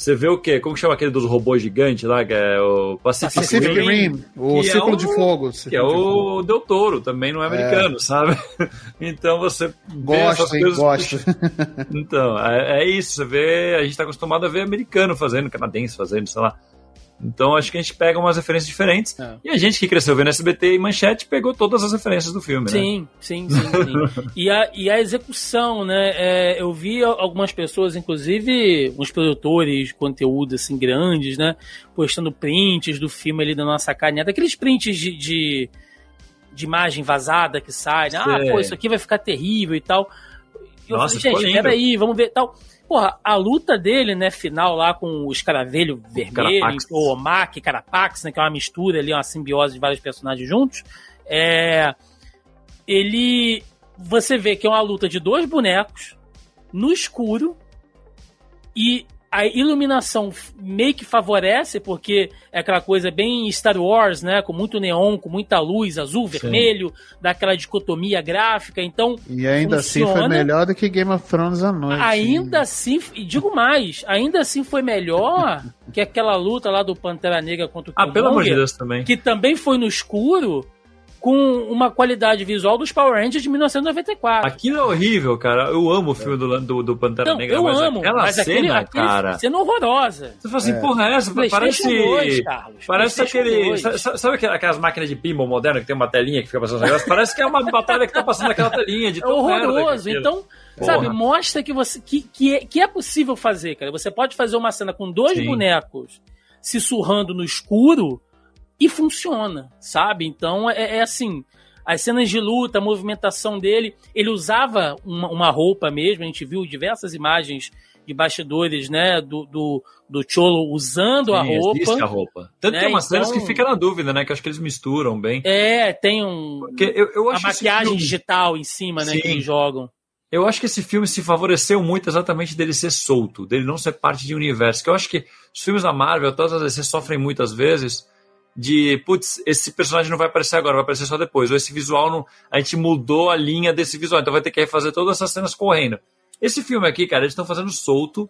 você vê o quê? Como chama aquele dos robôs gigantes lá, que é o Pacific, Pacific Rim, Rim, o Círculo é o, de Fogo. Que é o Del Toro, também não é americano, é. sabe? Então você gosta, hein, gosta. Então, é, é, isso, você vê, a gente tá acostumado a ver americano fazendo, canadense fazendo, sei lá. Então acho que a gente pega umas referências diferentes. É. E a gente que cresceu vendo SBT e Manchete pegou todas as referências do filme, sim, né? Sim, sim, sim. e, a, e a execução, né? É, eu vi algumas pessoas, inclusive uns produtores de conteúdo assim grandes, né? Postando prints do filme ali da nossa carinha. Aqueles prints de, de, de, imagem vazada que sai. Né? Ah, pô, isso aqui vai ficar terrível e tal. Eu nossa, falei, gente, peraí, vamos ver tal. Porra, a luta dele, né, final lá com o escaravelho vermelho, o Omak, Carapax, né, que é uma mistura ali, uma simbiose de vários personagens juntos, é... Ele... Você vê que é uma luta de dois bonecos, no escuro, e a iluminação meio que favorece, porque é aquela coisa bem Star Wars, né? Com muito neon, com muita luz, azul, Sim. vermelho, dá aquela dicotomia gráfica, então. E ainda funciona. assim foi melhor do que Game of Thrones à noite. Ainda assim, e digo mais, ainda assim foi melhor que aquela luta lá do Pantera Negra contra o Ah, pelo amor de Deus também. Que também foi no escuro com uma qualidade visual dos Power Rangers de 1994. Aquilo é horrível, cara. Eu amo o filme do, do, do Pantera Negra, eu mas amo, aquela mas cena, aquele, cara... cena horrorosa. Você fala assim, é. porra, essa parece... 2, Carlos. Parece aquele... Sabe aquelas máquinas de pinball modernas que tem uma telinha que fica passando negócios? Parece que é uma batalha que tá passando naquela telinha de É horroroso. Então, Porra. sabe, mostra que, você, que, que, é, que é possível fazer, cara. Você pode fazer uma cena com dois Sim. bonecos se surrando no escuro e funciona, sabe? Então, é, é assim as cenas de luta, a movimentação dele, ele usava uma, uma roupa mesmo, a gente viu diversas imagens de bastidores, né, do, do, do Cholo usando Sim, a roupa. a roupa. Tanto né? que tem umas então, cenas que fica na dúvida, né, que acho que eles misturam bem. É, tem um... Porque eu, eu acho a maquiagem filme... digital em cima, né, Sim. que eles jogam. Eu acho que esse filme se favoreceu muito exatamente dele ser solto, dele não ser parte de um universo. Que eu acho que os filmes da Marvel, todas as vezes, sofrem muitas vezes de, putz, esse personagem não vai aparecer agora, vai aparecer só depois. Ou esse visual, não, a gente mudou a linha desse visual, então vai ter que refazer todas essas cenas correndo. Esse filme aqui, cara, eles estão fazendo solto.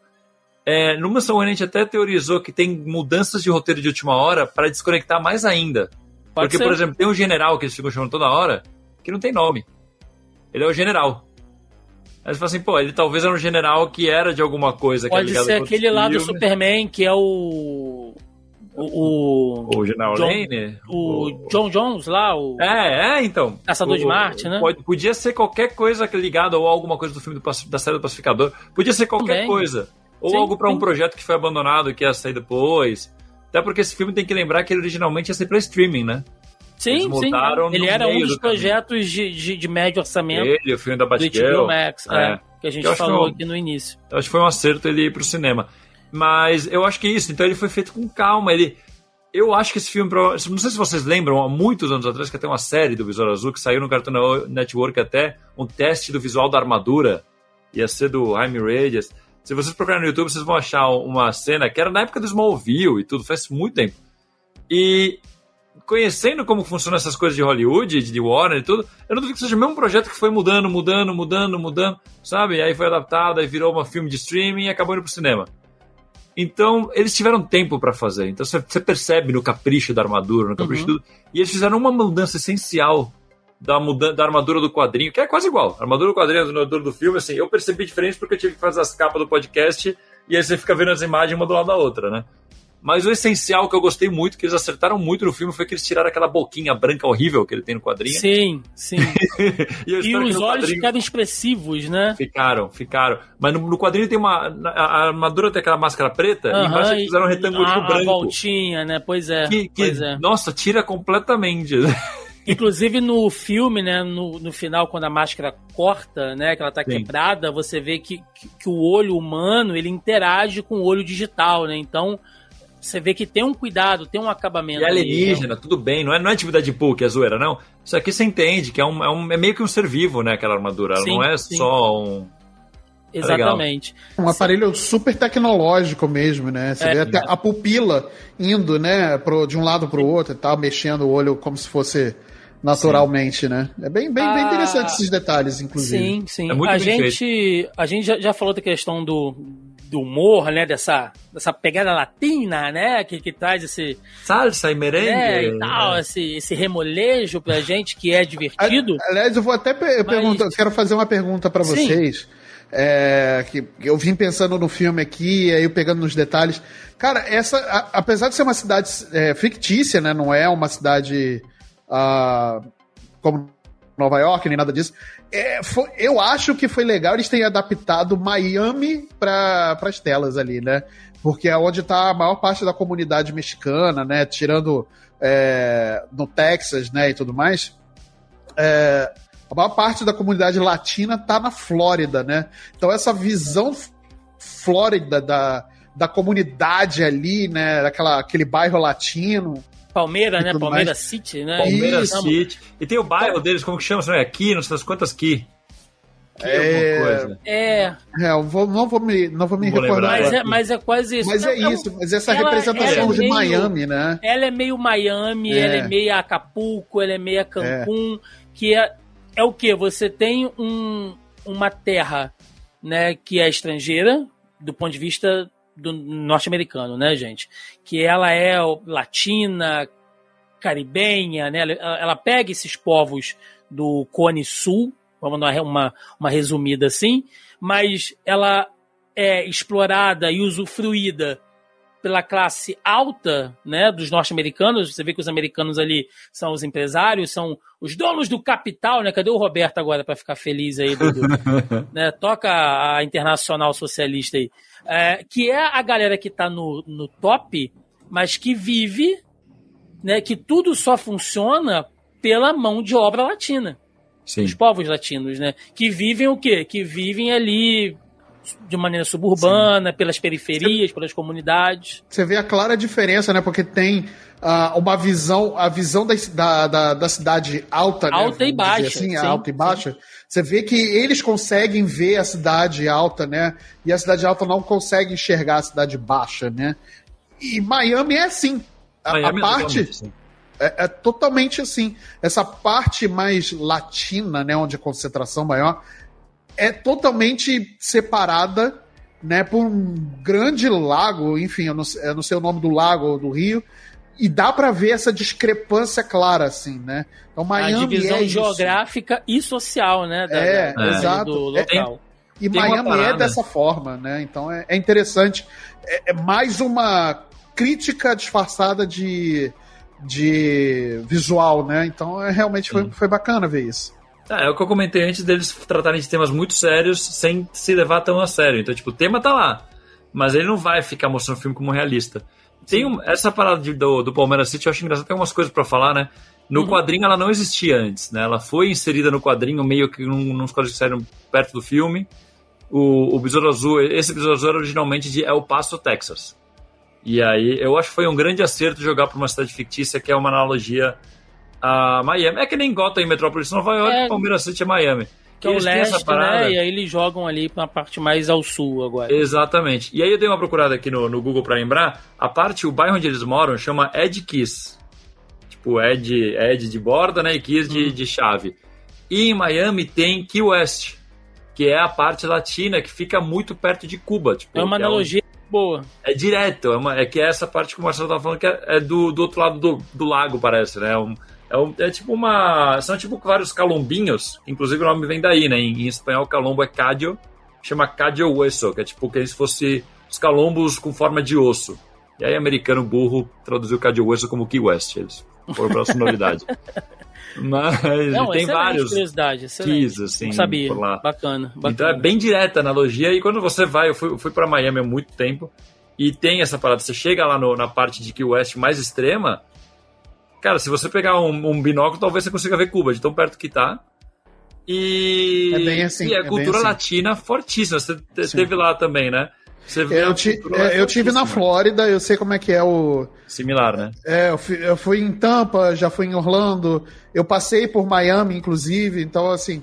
É, no Mansão a gente até teorizou que tem mudanças de roteiro de última hora para desconectar mais ainda. Pode Porque, ser. por exemplo, tem um general que eles ficam chamando toda hora que não tem nome. Ele é o general. Aí você fala assim, pô, ele talvez era um general que era de alguma coisa. É Pode ser aquele lá do Superman que é o o, o, o General John, Lane? O, o, John Jones lá, o. É, é, então. Caçador de Marte, né? Pode, podia ser qualquer coisa ligada ou alguma coisa do filme do, da série do Pacificador. Podia ser qualquer Também. coisa. Ou sim, algo para um projeto que foi abandonado que ia sair depois. Até porque esse filme tem que lembrar que ele originalmente ia ser para streaming, né? Sim, sim. Ele era um dos do projetos de, de, de, médio orçamento. Ele, o filme da Batgirl. Max, é, é, que a gente falou aqui no início. Eu acho que foi um acerto ele ir pro cinema. Mas eu acho que é isso. Então ele foi feito com calma. Ele, eu acho que esse filme. Não sei se vocês lembram, há muitos anos atrás, que até uma série do Visual Azul que saiu no Cartoon Network até um teste do visual da armadura. Ia ser do Jaime Reyes. Se vocês procurarem no YouTube, vocês vão achar uma cena que era na época do Smallville e tudo, faz muito tempo. E conhecendo como funcionam essas coisas de Hollywood, de Warner e tudo, eu não duvido que seja o mesmo projeto que foi mudando, mudando, mudando, mudando, sabe? Aí foi adaptado, aí virou um filme de streaming e acabou indo pro cinema. Então, eles tiveram tempo para fazer. Então, você percebe no capricho da armadura, no capricho uhum. de tudo. E eles fizeram uma mudança essencial da, muda da armadura do quadrinho, que é quase igual. A armadura do quadrinho a armadura do filme, assim, eu percebi diferente porque eu tive que fazer as capas do podcast e aí você fica vendo as imagens uma do lado da outra, né? Mas o essencial que eu gostei muito, que eles acertaram muito no filme, foi que eles tiraram aquela boquinha branca horrível que ele tem no quadrinho. Sim, sim. e, e os olhos quadrinho... ficaram expressivos, né? Ficaram, ficaram. Mas no, no, quadrinho tem uma. A armadura tem aquela máscara preta uh -huh, e embaixo eles fizeram um retângulo a, branco. A voltinha, né? Pois é. Que, que, pois é. Nossa, tira completamente. Inclusive no filme, né, no, no final, quando a máscara corta, né, que ela tá Sim. quebrada, você vê que, que, que, o olho humano ele interage com o olho digital, né? Então você vê que tem um cuidado, tem um acabamento. E alienígena, ali, tudo bem, não é, não é Deadpool que é zoeira, não. Isso aqui você entende que é, um, é, um, é meio que um ser vivo, né, aquela armadura. Ela não é sim. só um. É Exatamente. É um aparelho super tecnológico mesmo, né? Você é, vê até a pupila indo, né, pro, de um lado pro outro e tal, mexendo o olho como se fosse naturalmente, sim. né? É bem, bem, bem ah, interessante esses detalhes, inclusive. Sim, sim. É a, gente, a gente já, já falou da questão do, do humor, né? Dessa, dessa pegada latina, né? Que, que traz esse. Salsa e merengue. Né, e tal, é. esse, esse remolejo pra gente que é divertido. Aliás, eu vou até per Mas... perguntar, quero fazer uma pergunta para vocês. É, que eu vim pensando no filme aqui, aí eu pegando nos detalhes. Cara, essa, a, apesar de ser uma cidade é, fictícia, né? Não é uma cidade uh, como Nova York, nem nada disso. É, foi, eu acho que foi legal eles terem adaptado Miami para as telas ali, né? Porque é onde está a maior parte da comunidade mexicana, né? Tirando é, no Texas, né? E tudo mais. É, a maior parte da comunidade latina tá na Flórida, né? Então essa visão Flórida da, da comunidade ali, né? Aquela, aquele bairro latino, Palmeira, né? Palmeira mais. City, né? Palmeira Isso. City. E tem o bairro deles, como que chama? Não é aqui, não sei quantas aqui. É... é. É, eu vou, não vou me, não vou me não recordar. Mas é, mas é, quase isso. Mas é, é isso, mas essa ela, representação é de meio, Miami, né? Ela é meio Miami, é. ela é meio Acapulco, ela é meio Cancún, que é, é o que? Você tem um, uma terra né, que é estrangeira, do ponto de vista do norte-americano, né, gente? Que ela é latina, caribenha, né? Ela, pega esses povos do Cone Sul, vamos dar uma, uma resumida assim, mas ela é explorada e usufruída pela classe alta, né, dos norte-americanos. Você vê que os americanos ali são os empresários, são os donos do capital, né? Cadê o Roberto agora para ficar feliz aí? Né? Toca a internacional socialista aí é, que é a galera que está no, no top, mas que vive, né, que tudo só funciona pela mão de obra latina. Sim. Os povos latinos, né? Que vivem o quê? Que vivem ali de maneira suburbana, Sim. pelas periferias, pelas comunidades. Você vê a clara diferença, né? Porque tem uh, uma visão, a visão da, da, da cidade alta, alta né? e baixa. Assim, sim, alta e baixa. Sim. Você vê que eles conseguem ver a cidade alta, né? E a cidade alta não consegue enxergar a cidade baixa, né? E Miami é assim. A, a é parte. Assim. É, é, totalmente assim. Essa parte mais latina, né, onde a concentração maior, é totalmente separada, né, por um grande lago, enfim, eu não, eu não sei o nome do lago ou do rio, e dá para ver essa discrepância clara, assim, né? Então, Miami a divisão é geográfica e social, né? Da, é, da, exato. Do é, local. É, e Tem Miami é dessa forma, né? Então é, é interessante. É, é, mais uma crítica disfarçada de, de visual, né? Então é, realmente foi, foi bacana ver isso. É, é o que eu comentei antes deles tratarem de temas muito sérios sem se levar tão a sério. Então, tipo, o tema tá lá, mas ele não vai ficar mostrando o filme como realista. Tem um, essa parada de, do, do Palmeiras City, eu acho engraçado, tem umas coisas para falar, né? No uhum. quadrinho ela não existia antes, né? Ela foi inserida no quadrinho meio que num, nos quadrinhos que saíram perto do filme. O, o Besouro Azul, esse Besouro Azul era originalmente de El Paso, Texas. E aí eu acho que foi um grande acerto jogar para uma cidade fictícia que é uma analogia a Miami. É que nem Gotham em Metrópolis Nova York, é, Palmeiras City é Miami que é o leste, né? E aí eles jogam ali pra parte mais ao sul agora. Exatamente. E aí eu dei uma procurada aqui no, no Google para lembrar. A parte, o bairro onde eles moram chama Ed Kiss. Tipo, Ed, Ed de borda, né? E Kiss de, hum. de chave. E em Miami tem Key West, que é a parte latina que fica muito perto de Cuba. Tipo, é uma analogia é um, boa. É direto, é, uma, é que é essa parte que o Marcelo tava falando que é, é do, do outro lado do, do lago, parece, né? É um, é, um, é, tipo uma. São tipo vários calombinhos. Inclusive o nome vem daí, né? Em, em espanhol, calombo é cadio. Chama cadio hueso, que é tipo que se fosse os calombos com forma de osso. E aí, americano burro traduziu Kanye West como Key West. Eles foram pra sonoridade. Mas Não, tem vários keys, assim, Não sabia. por lá. Bacana, bacana, Então é bem direta a analogia. E quando você vai, eu fui, eu fui para Miami há muito tempo, e tem essa parada, você chega lá no, na parte de Key West mais extrema, cara, se você pegar um, um, binóculo, talvez você consiga ver Cuba, de tão perto que tá. E, é bem assim, e a é cultura assim. latina fortíssima. Você teve lá também, né? eu, ti, é, eu tive na Flórida, eu sei como é que é o. Similar, né? É, eu fui, eu fui, em Tampa, já fui em Orlando, eu passei por Miami, inclusive, então assim.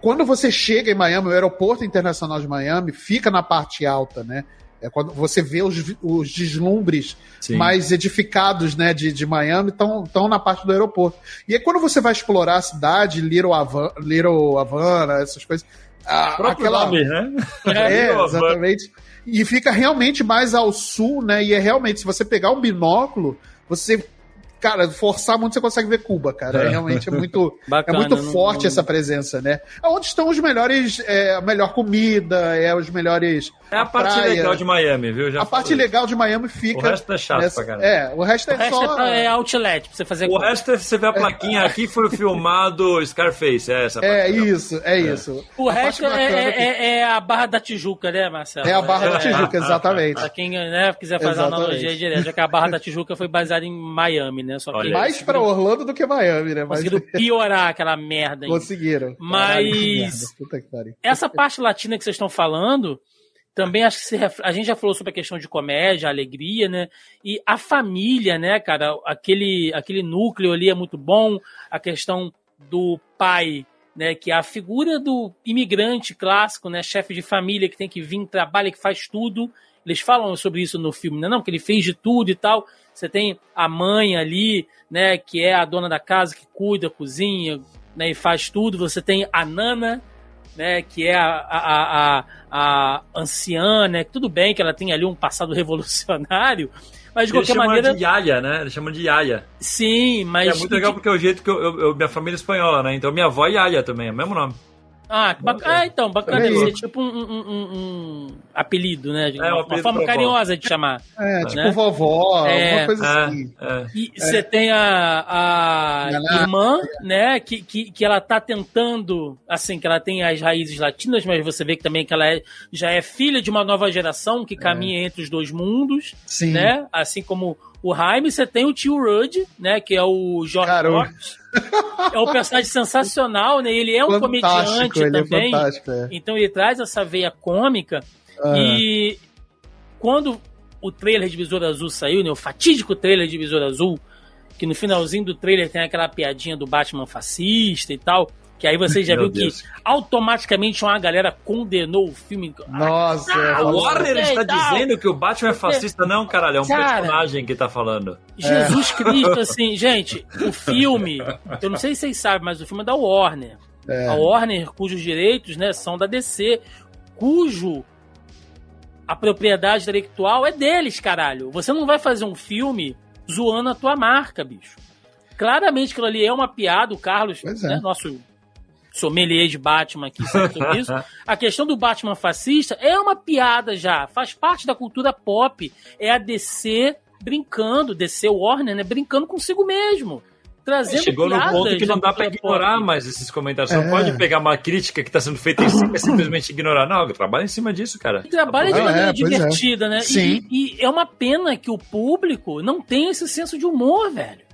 Quando você chega em Miami, o aeroporto internacional de Miami fica na parte alta, né? É quando você vê os, os deslumbres Sim. mais edificados né, de, de Miami estão na parte do aeroporto. E aí, quando você vai explorar a cidade, Little Havana, Little Havana essas coisas. A, aquela... nome, né? É, exatamente e fica realmente mais ao sul, né? E é realmente, se você pegar um binóculo, você cara, forçar muito você consegue ver Cuba, cara. É, realmente é muito, Bacana, é muito não, forte não... essa presença, né? É onde estão os melhores, é, a melhor comida, é os melhores. É a, a parte praia. legal de Miami, viu? Já a parte isso. legal de Miami fica. O resto é chato nessa... pra caramba. É, o resto é o resto só. É, é outlet pra você fazer. O resto é você vê a plaquinha aqui foi filmado Scarface, é essa. É isso, é, é, isso. O a resto é, é, é, a Barra da Tijuca, né, Marcelo? É a Barra da Tijuca, exatamente. pra quem né, quiser fazer exatamente. analogia direta, já que a Barra da Tijuca foi baseada em Miami, né? Só que mais pra Orlando do que Miami, né? Mas... Conseguiram piorar aquela merda. Conseguiram. Mas. Essa parte latina que vocês estão falando também acho que se a gente já falou sobre a questão de comédia, alegria, né? E a família, né, cara? Aquele, aquele núcleo ali é muito bom. A questão do pai, né? Que é a figura do imigrante clássico, né? Chefe de família que tem que vir, trabalha, que faz tudo. Eles falam sobre isso no filme, né? Não, que ele fez de tudo e tal. Você tem a mãe ali, né? Que é a dona da casa, que cuida, cozinha, né? E faz tudo. Você tem a Nana, né, que é a, a, a, a anciã, né, tudo bem que ela tem ali um passado revolucionário, mas de qualquer maneira. de Yaya, né? Eles chamam de Yaya. Sim, mas. é muito legal porque é o jeito que eu, eu, eu, minha família é espanhola, né? Então minha avó é Yaya também, é o mesmo nome. Ah, que bacana. Ah, então, bacana isso. É tipo um, um, um, um, apelido, né? É, uma, uma forma carinhosa de chamar. É, tipo né? vovó, é, alguma coisa é, assim. É. E você tem a, a irmã, né? Que, que, que ela tá tentando, assim, que ela tem as raízes latinas, mas você vê que também que ela é, já é filha de uma nova geração que caminha entre os dois mundos. Sim. Né? Assim como o Jaime, você tem o tio Rudd, né? Que é o George É um personagem sensacional, né? Ele é um fantástico, comediante é também. É. Então ele traz essa veia cômica. E quando o trailer de Besouro Azul saiu, né? O fatídico trailer de Besouro Azul, que no finalzinho do trailer tem aquela piadinha do Batman fascista e tal. Que aí você já viu Deus. que automaticamente uma galera condenou o filme. Nossa, ah, o Warner está dizendo que o Batman é fascista, não, caralho. É um Cara, personagem que tá falando. Jesus é. Cristo, assim, gente, o filme. Eu não sei se vocês sabem, mas o filme é da Warner. É. A Warner, cujos direitos né, são da DC, cujo a propriedade intelectual é deles, caralho. Você não vai fazer um filme zoando a tua marca, bicho. Claramente aquilo ali é uma piada, o Carlos, é. né, nosso sommelier de Batman aqui sobre isso. A questão do Batman fascista é uma piada já, faz parte da cultura pop. É a DC brincando, DC Warner, né? Brincando consigo mesmo. Trazendo Chegou no ponto que não dá para ignorar pop. mais esses comentários. Você é. não pode pegar uma crítica que está sendo feita em cima e simplesmente ignorar. Não, trabalha em cima disso, cara. E trabalha de maneira é, é. divertida, né? Sim. E, e é uma pena que o público não tem esse senso de humor, velho.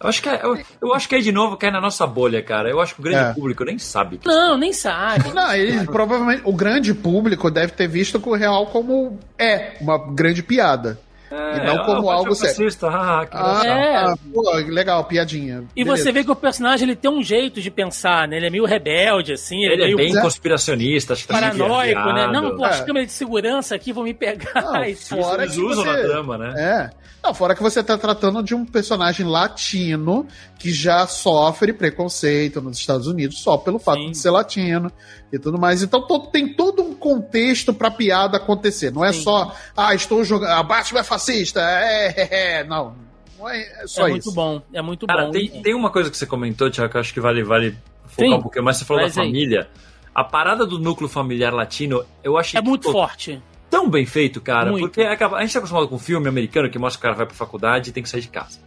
Eu acho que é, eu, eu, acho que é de novo cai na nossa bolha, cara. Eu acho que o grande é. público nem sabe. Não, nem sabe. Não, ele provavelmente o grande público deve ter visto o real como é uma grande piada. É, e não como algo sério. Ah, ah, é. ah, pô, legal, piadinha. E Beleza. você vê que o personagem ele tem um jeito de pensar, né? Ele é meio rebelde, assim. Ele, ele é bem conspiracionista, acho que tá Paranoico, né? Não, pô, as é. câmeras de segurança aqui vão me pegar. Não, fora eles usam você... na trama, né? É. Não, fora que você tá tratando de um personagem latino que já sofre preconceito nos Estados Unidos só pelo fato Sim. de ser latino e tudo mais. Então todo, tem todo um contexto pra piada acontecer. Não é Sim. só, ah, estou jogando. A Batman é fascista. É, é, é. Não. Não é, é só é isso. muito bom, é muito Cara, bom. Tem, tem uma coisa que você comentou, Tiago, que eu acho que vale, vale focar Sim. um pouquinho, mas você falou mas da família. A parada do núcleo familiar latino, eu achei. É muito forte tão bem feito, cara, Muito. porque a gente tá acostumado com filme americano que mostra que o cara vai pra faculdade e tem que sair de casa.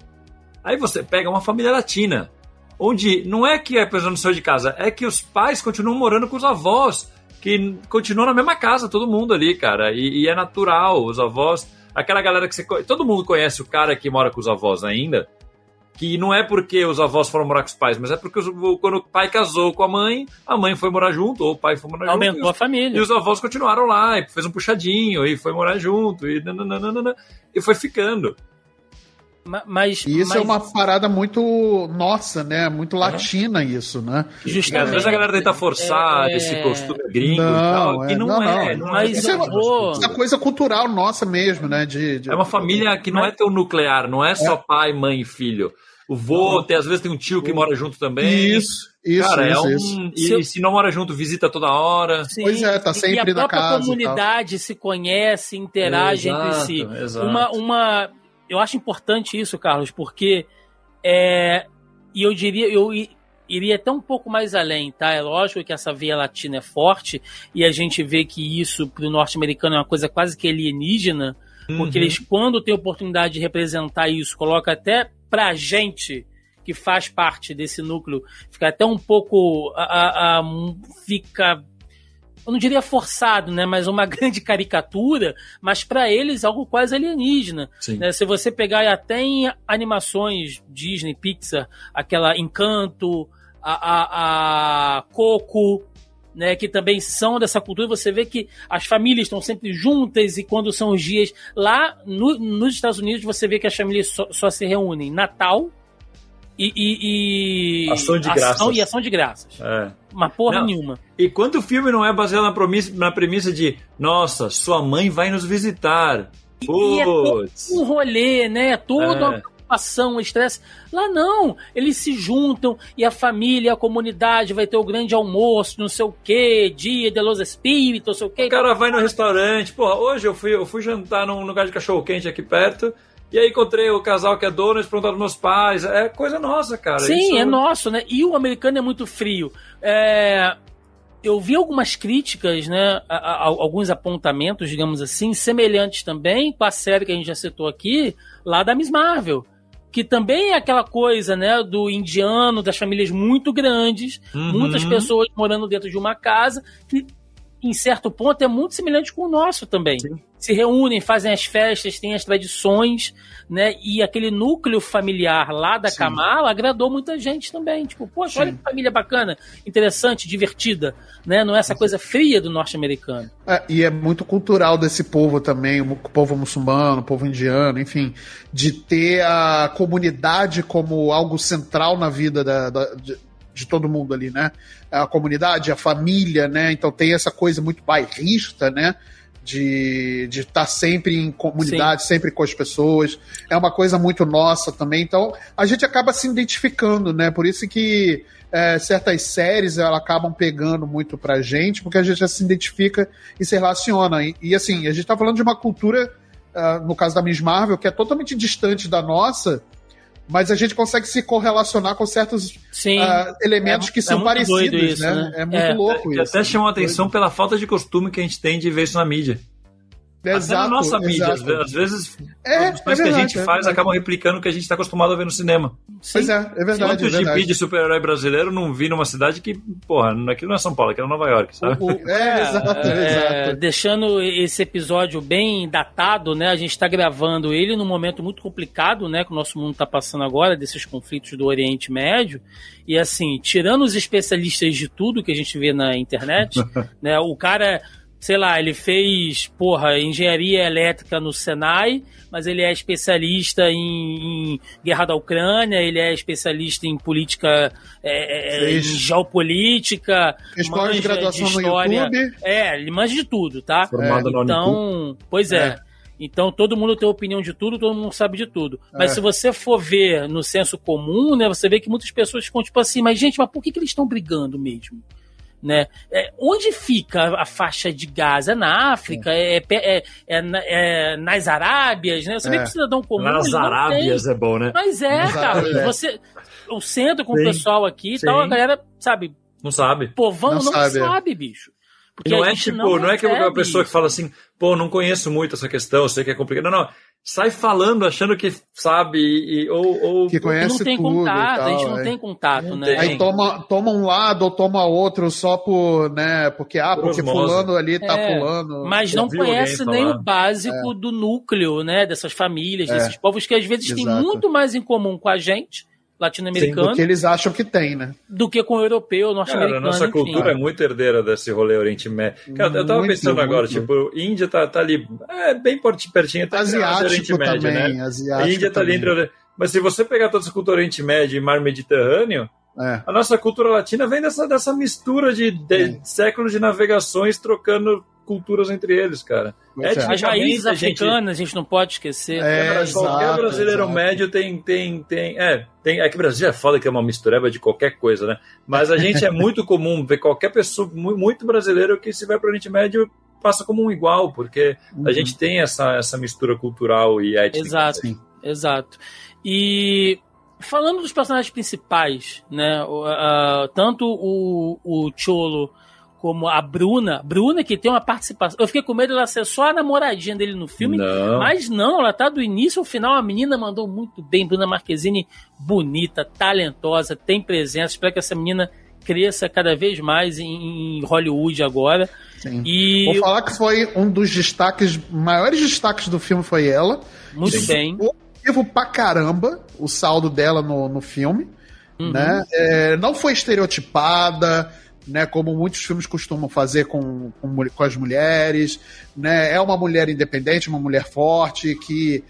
Aí você pega uma família latina, onde não é que a pessoa não saiu de casa, é que os pais continuam morando com os avós, que continuam na mesma casa, todo mundo ali, cara. E, e é natural, os avós. Aquela galera que você. Todo mundo conhece o cara que mora com os avós ainda que não é porque os avós foram morar com os pais, mas é porque os, quando o pai casou com a mãe, a mãe foi morar junto, ou o pai foi morar Aumentou junto. Aumentou a família. E os avós continuaram lá, e fez um puxadinho, e foi morar junto, e nananana, e foi ficando. Mas, e isso é mas... é uma parada muito nossa, né? Muito latina isso, né? Justamente. Às vezes a galera tenta forçar é... esse costume gringo não, e tal, é, não, não, é. Não, mas isso é, uma, isso é coisa cultural nossa mesmo, né? De, de... É uma família que não é tão nuclear, não é só é. pai, mãe e filho. O vô, tem, às vezes tem um tio que mora junto também. Isso, isso, Cara, isso, é um, isso. E se, se não mora junto, visita toda hora. Sim, pois é, tá sempre na casa. A comunidade se conhece, interage exato, entre si. Exato. Uma, uma, eu acho importante isso, Carlos, porque é, e eu diria, eu iria até um pouco mais além, tá? É lógico que essa veia latina é forte e a gente vê que isso para o norte-americano é uma coisa quase que alienígena, uhum. porque eles, quando têm oportunidade de representar isso, colocam até pra gente que faz parte desse núcleo, fica até um pouco. A, a, a, fica. Eu não diria forçado, né? Mas uma grande caricatura, mas para eles algo quase alienígena. Né? Se você pegar até em animações Disney, Pixar, aquela Encanto, a, a, a Coco, né, que também são dessa cultura, você vê que as famílias estão sempre juntas e quando são os dias lá no, nos Estados Unidos você vê que as famílias só, só se reúnem Natal e, e, e ação de graças ação, e ação de graças. É. Uma porra não. nenhuma. E quanto o filme não é baseado na premissa, na premissa de nossa, sua mãe vai nos visitar. E, e é um rolê, né? Todo é preocupação, estresse. Lá não, eles se juntam e a família, a comunidade vai ter o grande almoço, não sei o que, dia de los espíritos, não sei o que. O cara vai no restaurante, porra, hoje eu fui, eu fui jantar num lugar de cachorro quente aqui perto. E aí encontrei o casal que é dono, eles perguntaram meus pais. É coisa nossa, cara. Sim, Isso... é nosso, né? E o americano é muito frio. É... Eu vi algumas críticas, né? A, a, alguns apontamentos, digamos assim, semelhantes também com a série que a gente já citou aqui, lá da Miss Marvel que também é aquela coisa, né, do indiano, das famílias muito grandes, uhum. muitas pessoas morando dentro de uma casa, que em certo ponto é muito semelhante com o nosso também. Sim se reúnem, fazem as festas, têm as tradições, né? E aquele núcleo familiar lá da Sim. Kamala agradou muita gente também. Tipo, poxa, Sim. olha que família bacana, interessante, divertida, né? Não é essa coisa fria do norte-americano. É, e é muito cultural desse povo também, o povo muçulmano, o povo indiano, enfim, de ter a comunidade como algo central na vida da, da de, de todo mundo ali, né? A comunidade, a família, né? Então tem essa coisa muito bairrista, né? de estar tá sempre em comunidade, Sim. sempre com as pessoas. É uma coisa muito nossa também. Então, a gente acaba se identificando, né? Por isso que é, certas séries ela acabam pegando muito pra gente, porque a gente já se identifica e se relaciona. E, e assim, a gente tá falando de uma cultura, uh, no caso da Miss Marvel, que é totalmente distante da nossa, mas a gente consegue se correlacionar com certos uh, elementos é, que são é parecidos, isso, né? né? É muito é, louco isso. Até chamou a atenção pela falta de costume que a gente tem de ver isso na mídia. Exato, Até na nossa mídia, exato. às vezes, é, as coisas é que a gente é faz acabam replicando o que a gente está acostumado a ver no cinema. Sim. Pois é, é verdade. Quanto é GP de super-herói brasileiro não vi numa cidade que, porra, aquilo não é São Paulo, aquilo é Nova York, sabe? O, o, é, exato, é, exato. Deixando esse episódio bem datado, né? A gente está gravando ele num momento muito complicado, né? Que o nosso mundo está passando agora, desses conflitos do Oriente Médio. E assim, tirando os especialistas de tudo que a gente vê na internet, né? O cara sei lá, ele fez, porra, engenharia elétrica no Senai, mas ele é especialista em, em guerra da Ucrânia, ele é especialista em política, é, é em geopolítica, fez manja graduação de história. No YouTube. É, ele manja de tudo, tá? Formado é. Então, pois é. é. Então todo mundo tem opinião de tudo, todo mundo sabe de tudo. Mas é. se você for ver no senso comum, né, você vê que muitas pessoas ficam tipo assim, mas gente, mas por que, que eles estão brigando mesmo? Né? É, onde fica a faixa de Gaza? É na África? É, é, é, é nas Arábias? Né? Você vê que o cidadão comum. Nas Arábias tem. é bom, né? Mas é, Nas cara. Você, o centro com Sim. o pessoal aqui e tal, a galera, sabe? Não sabe. Povão não, não sabe. sabe, bicho. Porque não é tipo, não, não é que uma pessoa que fala assim, pô, não conheço muito essa questão, sei que é complicado. Não, não. Sai falando, achando que sabe, e, ou, ou. Que conhece não tem tudo contato, tal, a gente não é. tem contato, né? Aí toma, toma um lado ou toma outro só por, né, porque, ah, porque osmose. fulano ali tá É, fulano. Mas não conhece nem o básico do núcleo, né? Dessas famílias, É. desses povos que às vezes têm Exato. muito mais em comum com a gente, latino-americano, do que eles acham que tem, né? do que com o europeu, Cara, norte-americano. a nossa enfim. cultura é muito herdeira desse rolê Oriente Médio. Cara, eu tava Muito, pensando agora, muito. tipo, Índia tá, tá ali, é bem perti- pertinho, tá e Oriente Asiático Médio, também, né? asiático A Índia tá ali também. entre. Mas se você pegar toda essa cultura Oriente Médio e Mar Mediterrâneo, É. a nossa cultura latina vem dessa, dessa mistura de, de É. séculos de navegações trocando culturas entre eles, cara. Pois é. As raízes a gente- africanas, a gente não pode esquecer. É, Cara, qualquer exato, brasileiro exato. médio tem, tem, tem. É, tem. É que o Brasil é foda que é uma mistureba de qualquer coisa, né? Mas a gente é muito comum ver qualquer pessoa, mu- muito brasileiro, que se vai para o Oriente Médio passa como um igual, porque Uhum. a gente tem essa, essa mistura cultural e étnica. Exato, exato. E falando dos personagens principais, né? a- tanto o, o Cholo como a Bruna, Bruna que tem uma participação. Eu fiquei com medo dela ser só a namoradinha dele no filme, Não. mas não, ela tá do início ao final. A menina mandou muito bem. Bruna Marquezine, bonita, talentosa, tem presença. Espero que essa menina cresça cada vez mais em, Hollywood agora. Sim. E Vou falar que foi um dos destaques, maiores destaques do filme foi ela. muito Sim. bem. Positivo pra caramba o saldo dela no, no filme. Uhum. Né? É, não foi estereotipada, né? Como muitos filmes costumam fazer com, com, com as mulheres. Né? É uma mulher independente, uma mulher forte que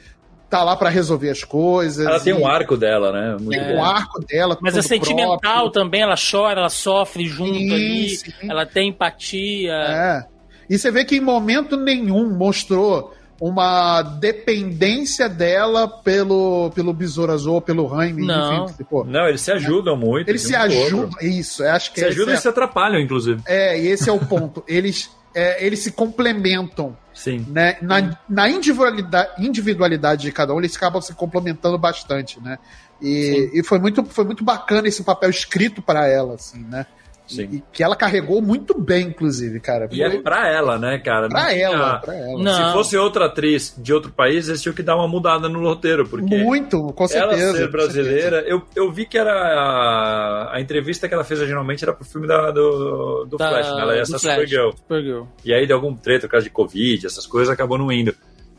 tá lá pra resolver as coisas. Ela tem um arco dela, né? Muito tem um arco dela. Mas é sentimental próprio. também, ela chora, ela sofre junto Sim, ali, sim. ela tem empatia. É. E você vê que em momento nenhum mostrou uma dependência dela pelo, pelo Besouro Azul ou pelo Jaime. Não. Enfim, pô, Não, eles se ajudam muito. eles se um ajudam. Isso, acho que Se ajudam é, e se atrapalham, inclusive. é, e esse é o ponto. Eles, é, eles se complementam. Sim. Né? Na, na individualidade, individualidade de cada um, eles acabam se complementando bastante, né? E, e foi, muito, foi muito bacana esse papel escrito para ela, assim, né? Sim. E que ela carregou muito bem, inclusive, cara. E é Foi pra ela, né, cara? pra Não tinha- ela, pra ela. Não. Se fosse outra atriz de outro país, eles tinham que dar uma mudada no roteiro, porque Muito, com certeza. ela ser brasileira. Eu, eu vi que era a, a entrevista que ela fez originalmente era pro filme da, do, do Da- Flash, né? Ela ia do ser. Supergirl. Supergirl. E aí deu algum treta por causa de Covid, essas coisas, acabou não indo.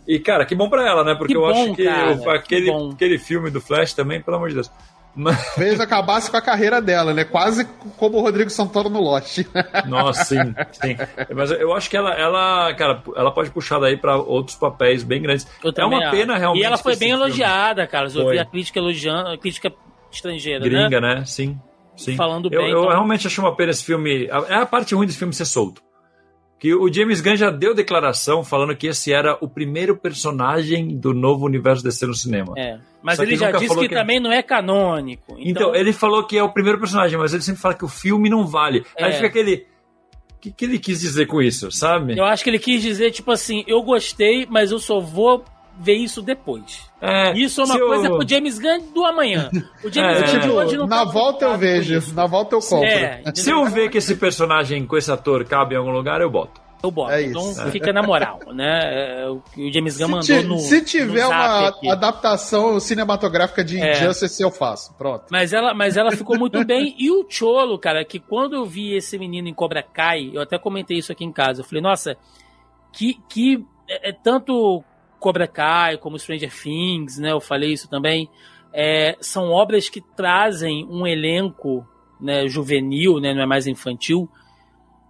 E, cara, que bom pra ela, né? Porque Que eu bom, acho que cara, que aquele, bom. aquele filme do Flash também, pelo amor de Deus. Mas, Fez acabasse com a carreira dela, né? Quase como o Rodrigo Santoro no Lost. nossa, sim, sim. Mas eu acho que ela, ela, cara, ela pode puxar daí pra outros papéis bem grandes. Eu é uma acho. pena realmente. E ela foi bem esse filme- elogiada, Carlos. Eu Foi. vi a crítica elogiando, a crítica estrangeira, né? Gringa, né? Sim. Sim. Falando eu, bem, Eu então- realmente achei uma pena esse filme. É a parte ruim desse filme ser solto. Que o James Gunn já deu declaração falando que esse era o primeiro personagem do novo universo DC no cinema. É. Mas Só ele já disse que, que- também não é canônico. Então, ele falou que é o primeiro personagem, mas ele sempre fala que o filme não vale. Aí É. fica aquele. O que, que ele quis dizer com isso, sabe? Eu acho que ele quis dizer, tipo assim, eu gostei, mas eu só vou ver isso depois. É, Isso é uma se eu- coisa pro James Gunn do amanhã. O James É, Gunn de tipo, hoje não na tá volta eu vejo, isso. na volta eu compro. É, Se eu ver que esse personagem com esse ator cabe em algum lugar, eu boto. eu boto. É então isso. fica na moral, né? É, o que o James Gunn Se, mandou ti- no. se tiver no zap uma aqui. adaptação cinematográfica de É. Injustice, eu faço. Pronto. Mas ela, mas ela ficou muito bem. E o Cholo, cara, que quando eu vi esse menino em Cobra Kai, eu até comentei isso aqui em casa. Eu falei, nossa, que, que é, é tanto Cobra Kai como Stranger Things, né? Eu falei isso também. é, são obras que trazem um elenco né, juvenil, né, não é mais infantil,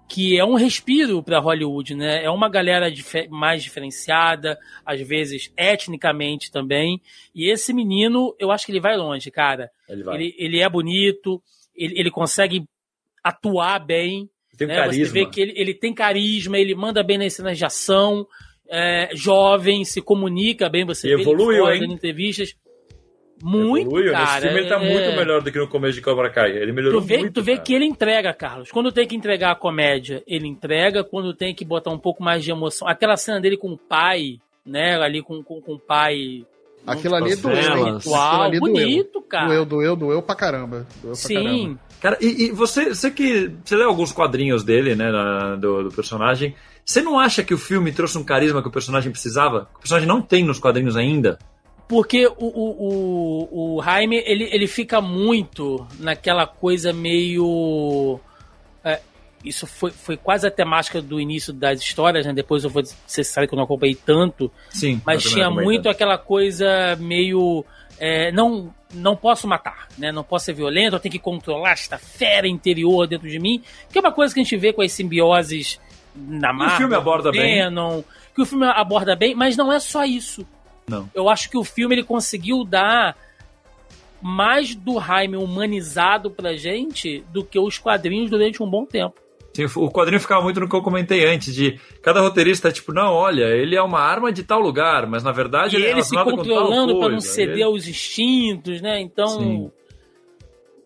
que é um respiro para Hollywood, né? É uma galera dife- mais diferenciada, às vezes etnicamente também. E esse menino, eu acho que ele vai longe, cara. Ele vai. Ele, ele é bonito, ele, ele consegue atuar bem. Tem um né? Você vê que ele, ele tem carisma, ele manda bem nas cenas de ação, é, jovem, se comunica bem, você E vê evoluiu, ele fora, hein? entrevistas. Muito, Evoluiu. cara. Nesse filme ele tá é- muito melhor do que no começo de Cobra Kai. Ele melhorou Tu vê, muito. tu vê cara. que ele entrega, Carlos. Quando tem que entregar a comédia, ele entrega. Quando tem que botar um pouco mais de emoção. Aquela cena dele com o pai, né? Ali com, com, com o pai Aquilo ali doeu. Aquilo ali bonito, doeu. cara. Doeu, doeu, doeu pra caramba. Doeu Sim. Pra caramba. Cara, e, e, você, você que. Você leu alguns quadrinhos dele, né? Na, do, do, personagem. Você não acha que o filme trouxe um carisma que o personagem precisava? Que o personagem não tem nos quadrinhos ainda? Porque o, o, o, o Jaime, ele, ele fica muito naquela coisa meio. É, isso foi, foi quase a temática do início das histórias, né? Depois eu vou ser sabe que eu não acompanhei tanto. Sim. Mas tinha muito tanto. aquela coisa meio. É, não, não posso matar, né? Não posso ser violento, eu tenho que controlar esta fera interior dentro de mim. Que é uma coisa que a gente vê com as simbioses na Marvel. O filme aborda Venom, bem. Que o filme aborda bem, mas não é só isso. Não. Eu acho que o filme ele conseguiu dar mais do Jaime humanizado pra gente do que os quadrinhos durante um bom tempo. Sim, o quadrinho ficava muito no que eu comentei antes, de cada roteirista, tipo, não, olha, ele é uma arma de tal lugar, mas na verdade e ele, ele é se controlando para não ceder ele... aos instintos, né? Então, Sim.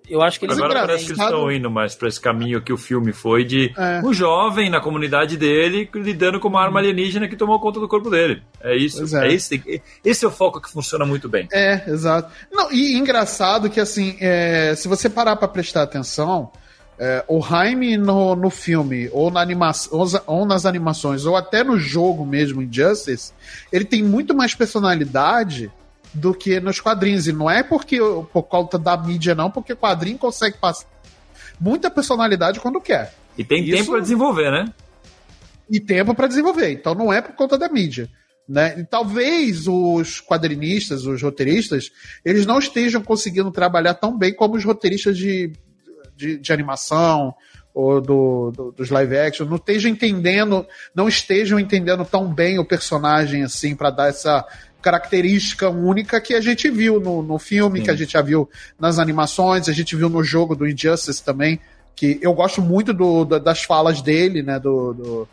Eu acho que eles Agora parece que eles estão indo mais para esse caminho que o filme foi de é. um jovem na comunidade dele lidando com uma arma alienígena que tomou conta do corpo dele. É isso. É. é. esse, esse é o foco que funciona muito bem. É, exato. Não, e engraçado que assim, é, se você parar para prestar atenção, é, o Jaime no, no filme, ou, na animação, ou nas animações, ou até no jogo mesmo, Injustice, ele tem muito mais personalidade do que nos quadrinhos. E não é porque por conta da mídia, não, porque o quadrinho consegue passar muita personalidade quando quer. E tem Isso... tempo para desenvolver, né? E tempo para desenvolver. Então não é por conta da mídia. Né? E talvez os quadrinistas, os roteiristas, eles não estejam conseguindo trabalhar tão bem como os roteiristas de, de, de animação ou do, do, dos live action, não estejam entendendo, não estejam entendendo tão bem o personagem assim para dar essa característica única que a gente viu no, no filme, Sim. que a gente já viu nas animações, a gente viu no jogo do Injustice também, que eu gosto muito do, do das falas dele, né? Do, do,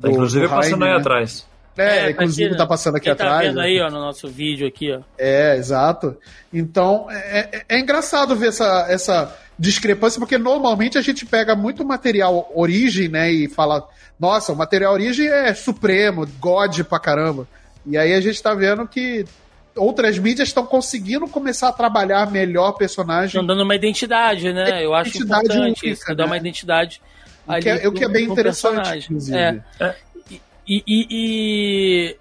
tá, inclusive do passando aí né? atrás. É, é inclusive tá, tá passando aqui tá atrás. Vendo aí, ó, no nosso vídeo aqui, ó. É, exato. Então, é, é, é engraçado ver essa, essa discrepância, porque normalmente a gente pega muito material origem, né, e fala, nossa, o material origem é supremo, God pra caramba. E aí a gente tá vendo que outras mídias estão conseguindo começar a trabalhar melhor personagem. Estão dando uma identidade, né? É, Eu acho importante única, isso, né? dar uma identidade. O que, é, o que é bem interessante, inclusive. É. é. E, e, e,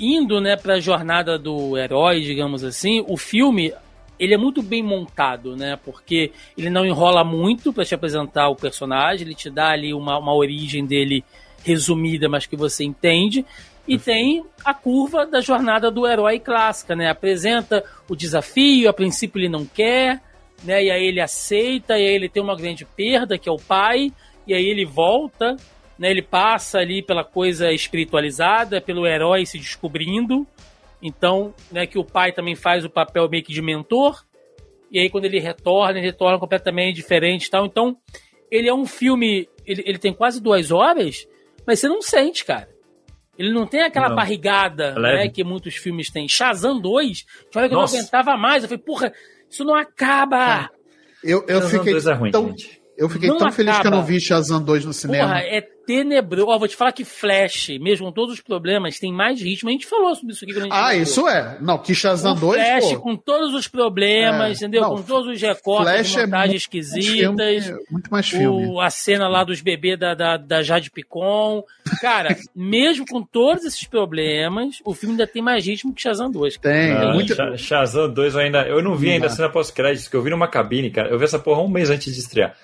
indo, né, para a jornada do herói, digamos assim, o filme ele é muito bem montado, né? Porque ele não enrola muito para te apresentar o personagem, ele te dá ali uma, uma origem dele resumida, mas que você entende. E tem a curva da jornada do herói clássica, né? Apresenta o desafio, a princípio ele não quer, né? E aí ele aceita, e aí ele tem uma grande perda, que é o pai, e aí ele volta, né? Ele passa ali pela coisa espiritualizada, pelo herói se descobrindo. Então, né, que o pai também faz o papel meio que de mentor. E aí quando ele retorna, ele retorna completamente diferente, tal. Então, ele é um filme, ele, ele tem quase duas horas, mas você não sente, cara. Ele não tem aquela não. barrigada é né, que muitos filmes têm. Shazam 2, que olha que Nossa. eu não aguentava mais. Eu falei, porra, isso não acaba. Ah, eu, eu fiquei é ruim, tão, gente. eu fiquei tão feliz que eu não vi Shazam 2 no cinema. Porra, é tenebroso. Ó, vou te falar que Flash, mesmo com todos os problemas, tem mais ritmo. A gente falou sobre isso aqui quando a gente Ah, falou. isso é. Não, que Shazam o 2. Flash, pô. com todos os problemas, é. entendeu? Não, com todos os recortes, Flash é montagens é esquisitas. Filme, muito mais filme. O, a cena lá dos bebês da, da, da Jade Picon. Cara, mesmo com todos esses problemas, o filme ainda tem mais ritmo que Shazam 2. Tem. Não, muito... Shazam 2 eu ainda. Eu não vi ainda a cena pós-créditos, que eu vi numa cabine, cara. Eu vi essa porra um mês antes de estrear.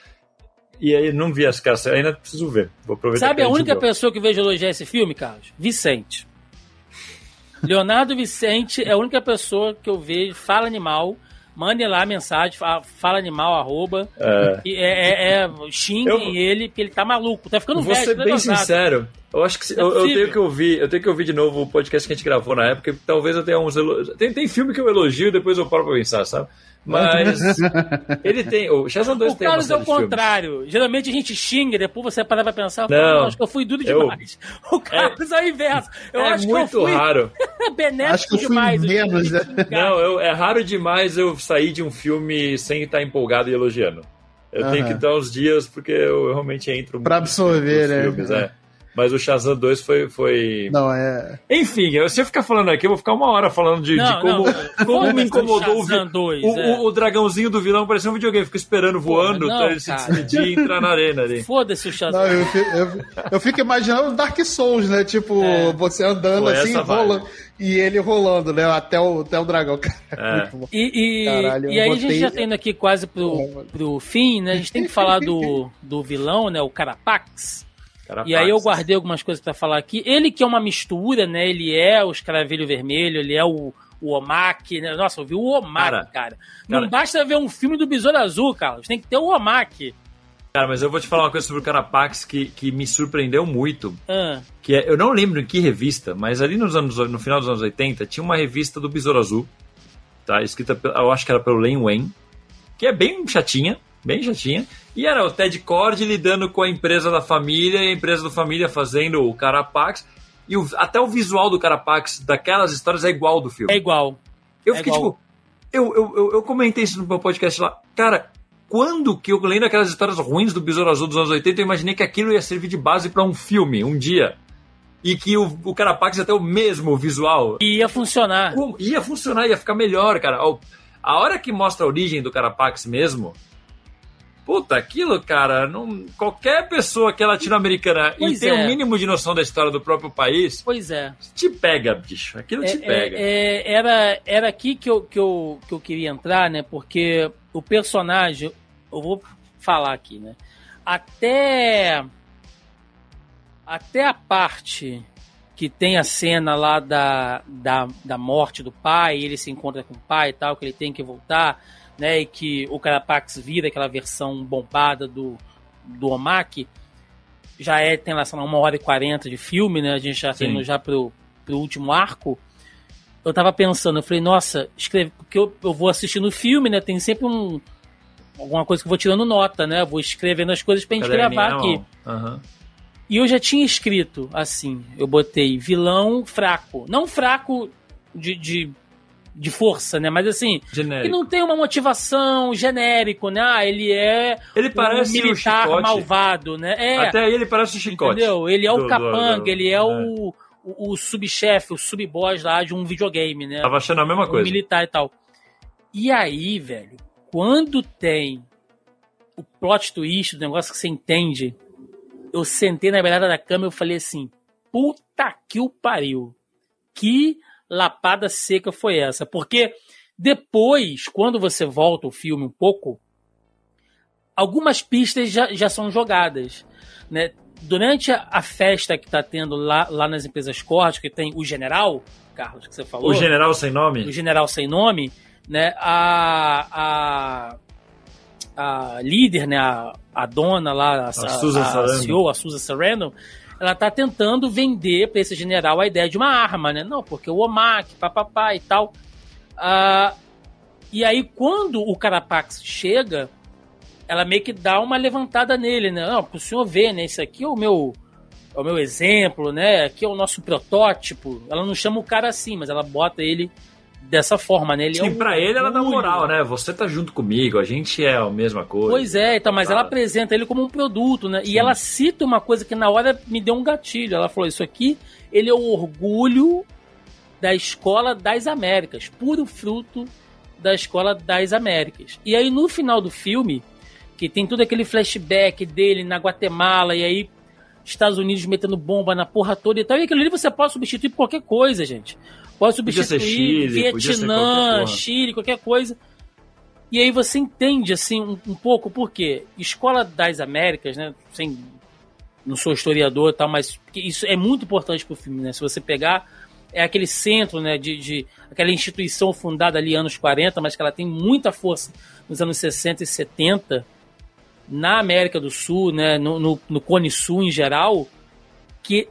E aí não vi as caras, ainda preciso ver. Vou aproveitar Sabe a única pessoa que vejo elogiar esse filme, Carlos? Vicente. Leonardo Vicente é a única pessoa que eu vejo, fala animal, mande lá a mensagem, fala animal, arroba, é. e é, é, é xinguem eu, ele, porque ele tá maluco, tá ficando vou velho. Vou ser bem sincero, eu acho que é eu, eu, tenho que ouvir, eu tenho que ouvir de novo o podcast que a gente gravou na época, talvez eu tenha uns elogios. Tem, tem filme que eu elogio e depois eu paro pra pensar, sabe? Mas ele tem. O Shazam 2 o tem Carlos é o contrário. Filmes. Geralmente a gente xinga, depois você para pra pensar, não, acho que eu fui duro demais. Eu, o Carlos é, é o inverso. Eu é acho muito que eu fui raro. benéfico acho que eu fui demais. Menos, né? Não, eu, é raro demais eu sair de um filme sem estar empolgado e elogiando. Eu uhum. tenho que dar uns dias porque eu realmente entro Pra absorver, né? Filmes, é. Mas o Shazam 2 foi, foi. Não, é. Enfim, se eu ficar falando aqui, eu vou ficar uma hora falando de, não, de como, não, como me incomodou o, vi... 2, o, é. o, o, dragãozinho do vilão parecia um videogame, fica esperando voando não, pra ele cara. se despedir e entrar na arena ali. Foda-se o Shazam. Não, eu, eu, eu, fico imaginando Dark Souls, né? Tipo, é. você andando foi assim, rolando. E ele rolando, né? Até o, até o dragão. É. E, e, Caralho, e aí botei... a gente já tendo aqui quase pro, pro fim, né? A gente tem que falar do, do vilão, né? O Carapax. Carapax. E aí eu guardei algumas coisas para falar aqui. Ele que é uma mistura, né? Ele é o escravelho vermelho, ele é o, o Omaki, né? Nossa, eu vi o Omaki, cara. cara. Não cara... basta ver um filme do Besouro Azul, Carlos. Tem que ter o Omaki. Cara, mas eu vou te falar uma coisa sobre o Carapax que, que me surpreendeu muito. Ah. Que é, eu não lembro em que revista, mas ali nos anos, no final dos anos 80 tinha uma revista do Besouro Azul, tá? Escrita, eu acho que era pelo Len Wen, que é bem chatinha, bem chatinha. E era o Ted Cord lidando com a empresa da família e a empresa da família fazendo o Carapax. E o, até o visual do Carapax daquelas histórias é igual do filme. É igual. Eu é fiquei igual. tipo. Eu, eu, eu, eu comentei isso no meu podcast lá. Cara, quando que eu lendo aquelas histórias ruins do Besouro Azul dos anos 80, eu imaginei que aquilo ia servir de base para um filme um dia. E que o, o Carapax ia ter o mesmo visual. E ia funcionar. Ia funcionar, ia ficar melhor, cara. A hora que mostra a origem do Carapax mesmo, Puta, aquilo, cara, não, qualquer pessoa que é latino-americana e tem o é. um mínimo de noção da história do próprio país. Pois é. Te pega, bicho. Aquilo é, te pega. É, é, era, era aqui que eu, que, eu, que eu queria entrar, né? Porque o personagem, eu vou falar aqui, né? Até até a parte que tem a cena lá da, da, da morte do pai, ele se encontra com o pai e tal, que ele tem que voltar, né? E que o Carapax vira aquela versão bombada do, do Omaki. Já é, tem lá, uma hora e quarenta de filme, né? A gente já tem já pro, pro último arco. Eu tava pensando, eu falei, nossa, escreve, porque eu, eu vou assistindo o filme, né? Tem sempre um, alguma coisa que eu vou tirando nota, né? Vou escrevendo as coisas pra gente gravar aqui. Uhum. E eu já tinha escrito assim, eu botei vilão fraco. Não fraco de, de, de força, né? Mas assim, genérico. que não tem uma motivação genérico, né? Ah, ele é ele parece um militar malvado, né? É, Até aí ele parece o chicote. Entendeu? Ele é o do, capanga, do, do, ele é, é. o, o, o subchefe, o subboss lá de um videogame, né? Tava achando a mesma um coisa. militar e tal. E aí, velho, quando tem o plot twist do negócio que você entende, eu sentei na beirada da cama e eu falei assim: puta que o pariu. Que lapada seca foi essa? Porque depois, quando você volta o filme um pouco, algumas pistas já, já são jogadas. Né? Durante a, a festa que está tendo lá, lá nas empresas cortes, que tem o general, Carlos, que você falou. O general sem nome? O general sem nome né, a, a, a líder, né, a, a dona lá, a, a, Susan a, a CEO, a Susan Sarandon, ela tá tentando vender para esse general a ideia de uma arma, né? Não, porque o OMAC, papapá e tal. Ah, e aí, quando o Carapax chega, ela meio que dá uma levantada nele, né? Não, pro senhor ver, né? Esse aqui é o meu, é o meu exemplo, né? Aqui é o nosso protótipo. Ela não chama o cara assim, mas ela bota ele dessa forma, né? Ele Sim, é um pra ele ela dá moral, né? Você tá junto comigo, a gente é a mesma coisa. Pois é, então, mas ela apresenta ele como um produto, né? Sim. E ela cita uma coisa que na hora me deu um gatilho. Ela falou: Isso aqui, ele é o orgulho da escola das Américas, puro fruto da escola das Américas. E aí no final do filme, que tem todo aquele flashback dele na Guatemala, e aí Estados Unidos metendo bomba na porra toda e tal, e aquilo ali você pode substituir por qualquer coisa, gente. Pode substituir Chile, Vietnã, qualquer Chile, qualquer coisa. E aí você entende, assim, um, um pouco por quê. Escola das Américas, né? Sem, não sou historiador e tal, mas isso é muito importante pro filme, né? Se você pegar, é aquele centro, né? De, de, aquela instituição fundada ali anos 40, mas que ela tem muita força nos anos 60 e 70 na América do Sul, né? No, no, no Cone Sul em geral, que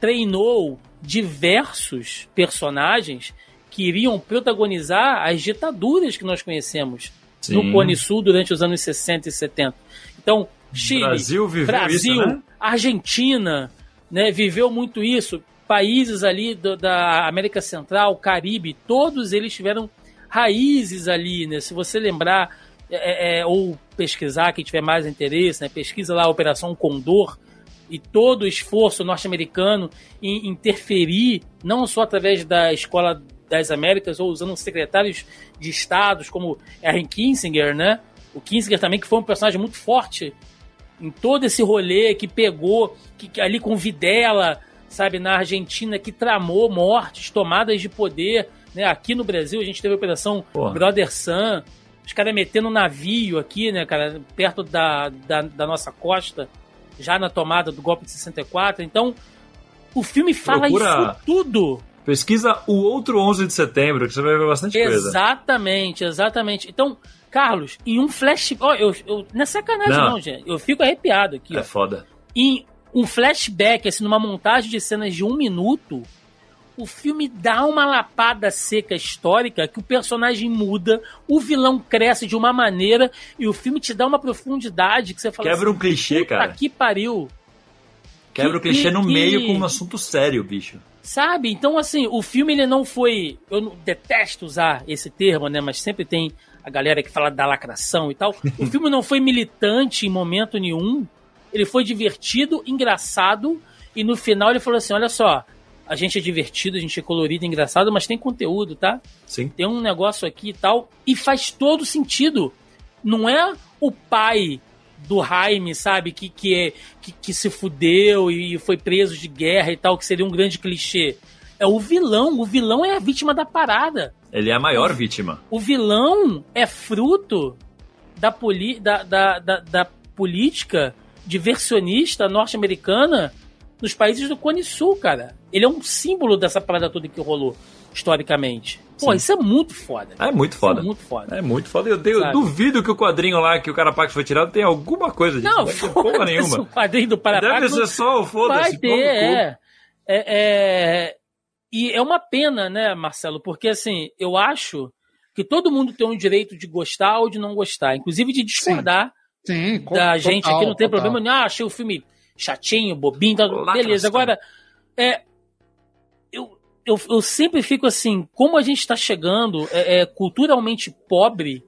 treinou diversos personagens que iriam protagonizar as ditaduras que nós conhecemos Sim. no Cone Sul durante os anos 60 e 70. Então, Chile, Brasil, Brasil isso, né? Argentina, né, viveu muito isso. Países ali do, da América Central, Caribe, todos eles tiveram raízes ali, né? Se você lembrar é, é, é ou pesquisar, quem tiver mais interesse, né? Pesquisa lá a Operação Condor, e todo o esforço norte-americano em interferir, não só através da Escola das Américas ou usando secretários de estados como Henry Kissinger, né? O Kissinger também que foi um personagem muito forte em todo esse rolê que pegou, que, que ali com Videla, sabe, na Argentina, que tramou mortes, tomadas de poder, né? Aqui no Brasil a gente teve a operação Porra. Brother Sun, os caras metendo navio aqui, né, cara, perto da, da, da, nossa costa, já na tomada do golpe de 64. Então, o filme fala Procura... isso tudo. Pesquisa o outro 11 de setembro, que você vai ver bastante exatamente, coisa. Exatamente, exatamente. Então, Carlos, em um flash. Ó, eu, eu, não é sacanagem, não. não, gente. Eu fico arrepiado aqui. É ó. foda. Em um flashback, assim, numa montagem de cenas de um minuto, o filme dá uma lapada seca histórica que o personagem muda, o vilão cresce de uma maneira e o filme te dá uma profundidade que você fala Quebra assim, um clichê, cara. que pariu. Quebra que, o clichê que, no meio com um assunto sério, bicho. Sabe? Então, assim, o filme ele não foi. Eu detesto usar esse termo, né? Mas sempre tem a galera que fala da lacração e tal. O filme não foi militante em momento nenhum. Ele foi divertido, engraçado. E no final ele falou assim: olha só, a gente é divertido, a gente é colorido, engraçado, mas tem conteúdo, tá? Sim. Tem um negócio aqui e tal. E faz todo sentido. Não é o pai do Jaime, sabe? Que, que, é, que, que se fudeu e foi preso de guerra e tal, que seria um grande clichê. É o vilão. O vilão é a vítima da parada. Ele é a maior vítima. O vilão é fruto da, poli, da, da, da, da política diversionista norte-americana nos países do Cone Sul, cara. Ele é um símbolo dessa parada toda que rolou historicamente. Pô, Sim. isso é muito foda. É muito foda. é muito foda. É muito foda. Eu, eu duvido que o quadrinho lá que o Carapax foi tirado tenha alguma coisa disso. Não, não porra nenhuma. O quadrinho do Carapax. Deve ser só o foda-se. Vai ter, é. é. É, E é uma pena, né, Marcelo? Porque, assim, eu acho que todo mundo tem um direito de gostar ou de não gostar. Inclusive de discordar Sim. Sim, da gente aqui. Não tem total. problema. Ah, achei o filme chatinho, bobinho. Tá... Beleza. Agora, é, eu, eu, eu sempre fico assim, como a gente está chegando é, é, culturalmente pobre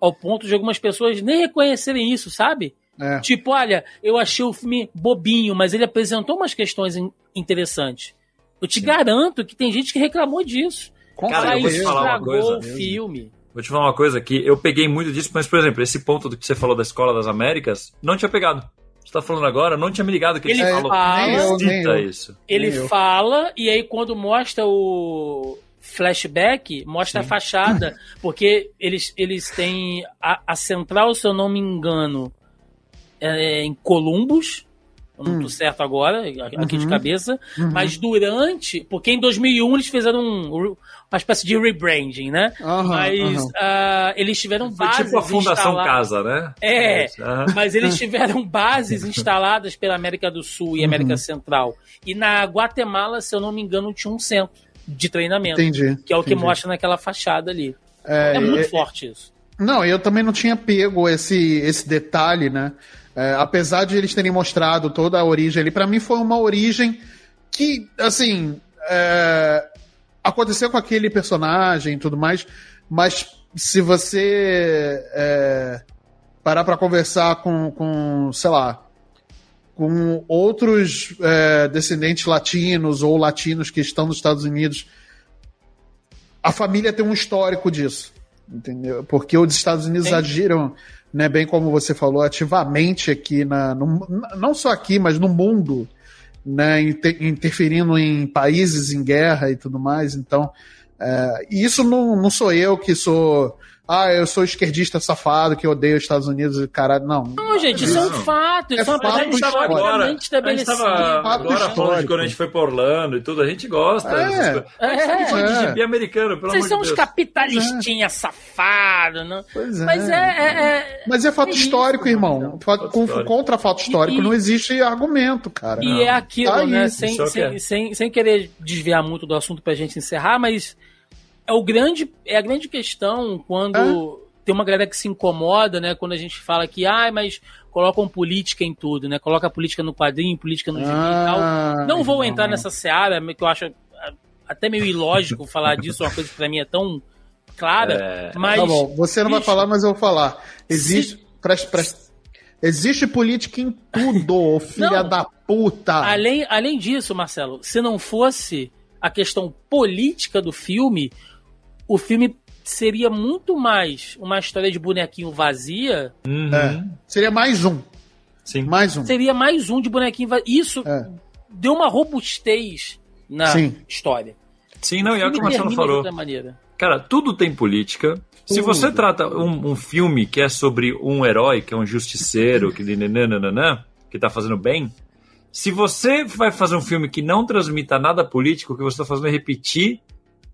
ao ponto de algumas pessoas nem reconhecerem isso, sabe? É. Tipo, olha, eu achei o filme bobinho, mas ele apresentou umas questões interessantes. Eu te Sim. garanto que tem gente que reclamou disso. Cara, eu vou te falar uma coisa. o filme. Vou te falar uma coisa aqui. Eu peguei muito disso, mas, por exemplo, esse ponto do que você falou da Escola das Américas, não tinha pegado você tá falando agora, não tinha me ligado que ele, ele falou. Fala, cita isso. Ele fala, e aí quando mostra o flashback, mostra Sim. a fachada, porque eles, eles têm a, a central, se eu não me engano, é em Columbus, eu não hum. tô certo agora, aqui uhum. de cabeça, uhum. mas durante, porque em 2001 eles fizeram um, uma espécie de rebranding, né? Uhum, mas uhum. Uh, eles tiveram bases. Foi tipo a Fundação Casa, né? É, mas eles tiveram bases instaladas pela América do Sul e América uhum. Central. E na Guatemala, se eu não me engano, tinha um centro de treinamento. Entendi. Que é o entendi. que mostra naquela fachada ali. É, é muito é, forte isso. Não, eu também não tinha pego esse, esse detalhe, né? É, apesar de eles terem mostrado toda a origem ali, para mim foi uma origem que, assim, é, aconteceu com aquele personagem e tudo mais, mas se você é, parar para conversar com, com, sei lá, com outros é, descendentes latinos ou latinos que estão nos Estados Unidos, a família tem um histórico disso, entendeu? Porque os Estados Unidos Sim. agiram, né, bem como você falou, ativamente aqui na, no, não só aqui, mas no mundo né, inter, interferindo em países em guerra e tudo mais. Então, é, e isso não, não sou eu que sou ah, eu sou esquerdista safado que odeio os Estados Unidos e caralho. Não. Não, gente, isso é um fato. Isso é, é fato a gente agora, a gente tava agora falando de quando a gente foi por Orlando e tudo, a gente gosta. É, é, é, de gibi americano, pelo Vocês são uns capitalistinhas safados, não? Pois é. Mas é, é, é Mas é fato histórico, irmão. Fato, com, histórico. Contra fato histórico e, não existe argumento, cara. E não. é aquilo, tá né? Sem, sem, sem, sem querer desviar muito do assunto pra gente encerrar, mas é o grande é a grande questão quando é. tem uma galera que se incomoda, né, quando a gente fala que ah, mas colocam política em tudo, né? Coloca política no quadrinho, política no gibi ah, e tal. Não vou entrar nessa seara, que eu acho até meio ilógico falar disso, uma coisa que pra mim é tão clara, é... mas Tá bom, você não bicho, vai falar, mas eu vou falar. Existe se... preste, Existe política em tudo, filha não, da puta. Além, além disso, Marcelo, se não fosse a questão política do filme, o filme seria muito mais uma história de bonequinho vazia. Uhum. É, seria mais um. Sim. Mais um. Seria mais um de bonequinho vazia. Isso é. deu uma robustez na Sim. história. Sim, não, e é o que o Marcelo falou. Cara, tudo tem política. Se você trata um, um, filme que é sobre um herói, que é um justiceiro, que nananana, que tá fazendo bem, se você vai fazer um filme que não transmita nada político, o que você está fazendo é repetir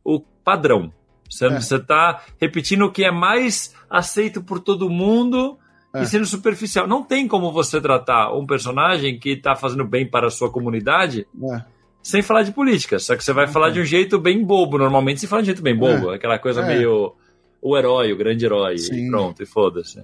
o padrão. Você, é. está repetindo o que é mais aceito por todo mundo é. e sendo superficial. Não tem como você tratar um personagem que está fazendo bem para a sua comunidade é. sem falar de política. Só que você vai falar de um jeito bem bobo. Normalmente se fala de um jeito bem bobo. É. Aquela coisa é. meio o herói, o grande herói. Sim. E pronto, e foda-se.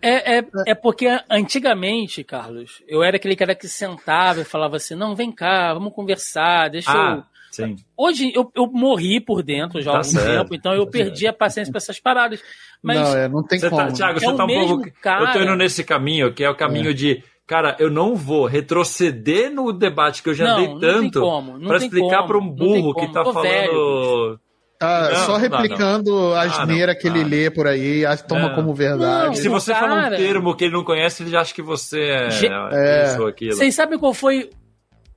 É, é, é porque antigamente, Carlos, eu era aquele cara que sentava e falava assim: não, vem cá, vamos conversar, deixa ah. eu Sim. Hoje eu, eu morri por dentro já há tá algum certo. tempo, então eu tá perdi a paciência para essas paradas. Mas não, é, não tem você tá, como. Tá, Thiago, você é tá um pouco. Cara... Eu tô indo nesse caminho, que é o caminho é. de. Cara, eu não vou retroceder no debate que eu já não, dei tanto para explicar para um burro que tá falando. Velho. Tá não, só replicando a asneira ah, que ele lê por aí, toma é. como verdade. Não, se você cara... fala um termo que ele não conhece, ele já acha que você é, é. isso ou aquilo. Vocês sabem qual foi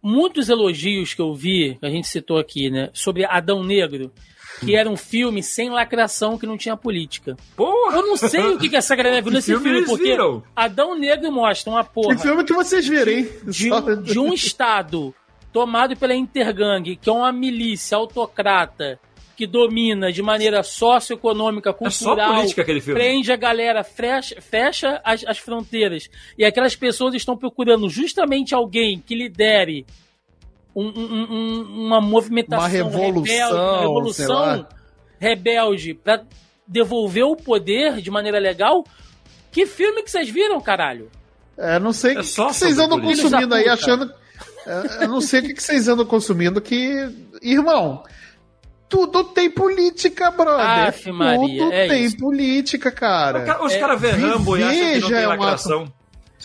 muitos elogios que eu vi, que a gente citou aqui, né, sobre Adão Negro, que era um filme sem lacração que não tinha política. Porra! Eu não sei o que, que essa galera viu nesse filme, filme porque viram? Adão Negro mostra uma porra. Que filme que vocês viram, hein? De, de um estado tomado pela Intergang, que é uma milícia autocrata que domina de maneira socioeconômica, cultural, é política aquele filme. prende a galera, fecha, fecha as, as fronteiras. E aquelas pessoas estão procurando justamente alguém que lidere um, um, um, uma movimentação, uma revolução, rebelde, uma revolução rebelde para devolver o poder de maneira legal. Que filme que vocês viram, caralho? É, não sei o é que, que vocês andam consumindo aí, achando. É, eu não sei o que vocês andam consumindo que. Irmão, tudo tem política, brother. Aff, Maria, tudo é tem isso. política, cara. Os caras é, vê Rambo e acham que não tem é lacração.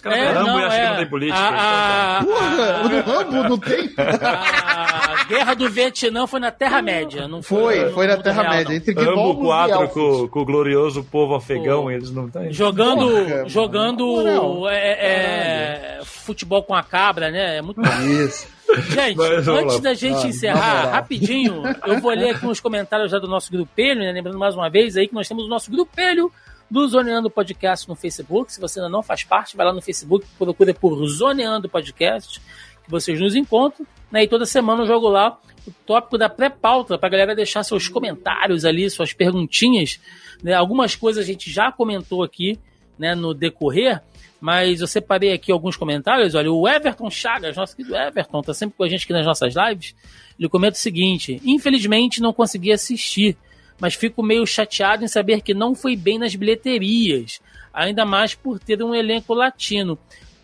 Os caras é, Rambo e acham é. que não tem política. A, então, tá. Porra, no Rambo não tem. A guerra do Vietnã foi na Terra-média, não foi? Foi, foi na Terra-média. Entre Rambo 4 com, com, o glorioso povo afegão, Pô. eles não têm. Jogando, Porra, jogando é, é, futebol com a cabra, né? É muito bom. Isso. Gente, Mas, antes da gente ah, encerrar, rapidinho, eu vou ler aqui uns comentários já do nosso grupelho, né? Lembrando mais uma vez aí que nós temos o nosso grupelho do Zoneando Podcast no Facebook. Se você ainda não faz parte, vai lá no Facebook, procura por Zoneando Podcast, que vocês nos encontram. Né? E toda semana eu jogo lá o tópico da pré-pauta para a galera deixar seus comentários ali, suas perguntinhas. Né? Algumas coisas a gente já comentou aqui né, no decorrer, mas eu separei aqui alguns comentários. Olha, o Everton Chagas, nosso querido Everton, tá sempre com a gente aqui nas nossas lives. Ele comenta o seguinte: infelizmente não consegui assistir, mas fico meio chateado em saber que não foi bem nas bilheterias, ainda mais por ter um elenco latino.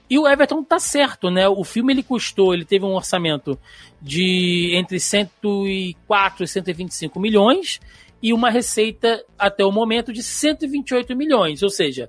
E o Everton tá certo, né? O filme ele custou, ele teve um orçamento de entre 104 e 125 milhões e uma receita até o momento de 128 milhões, ou seja,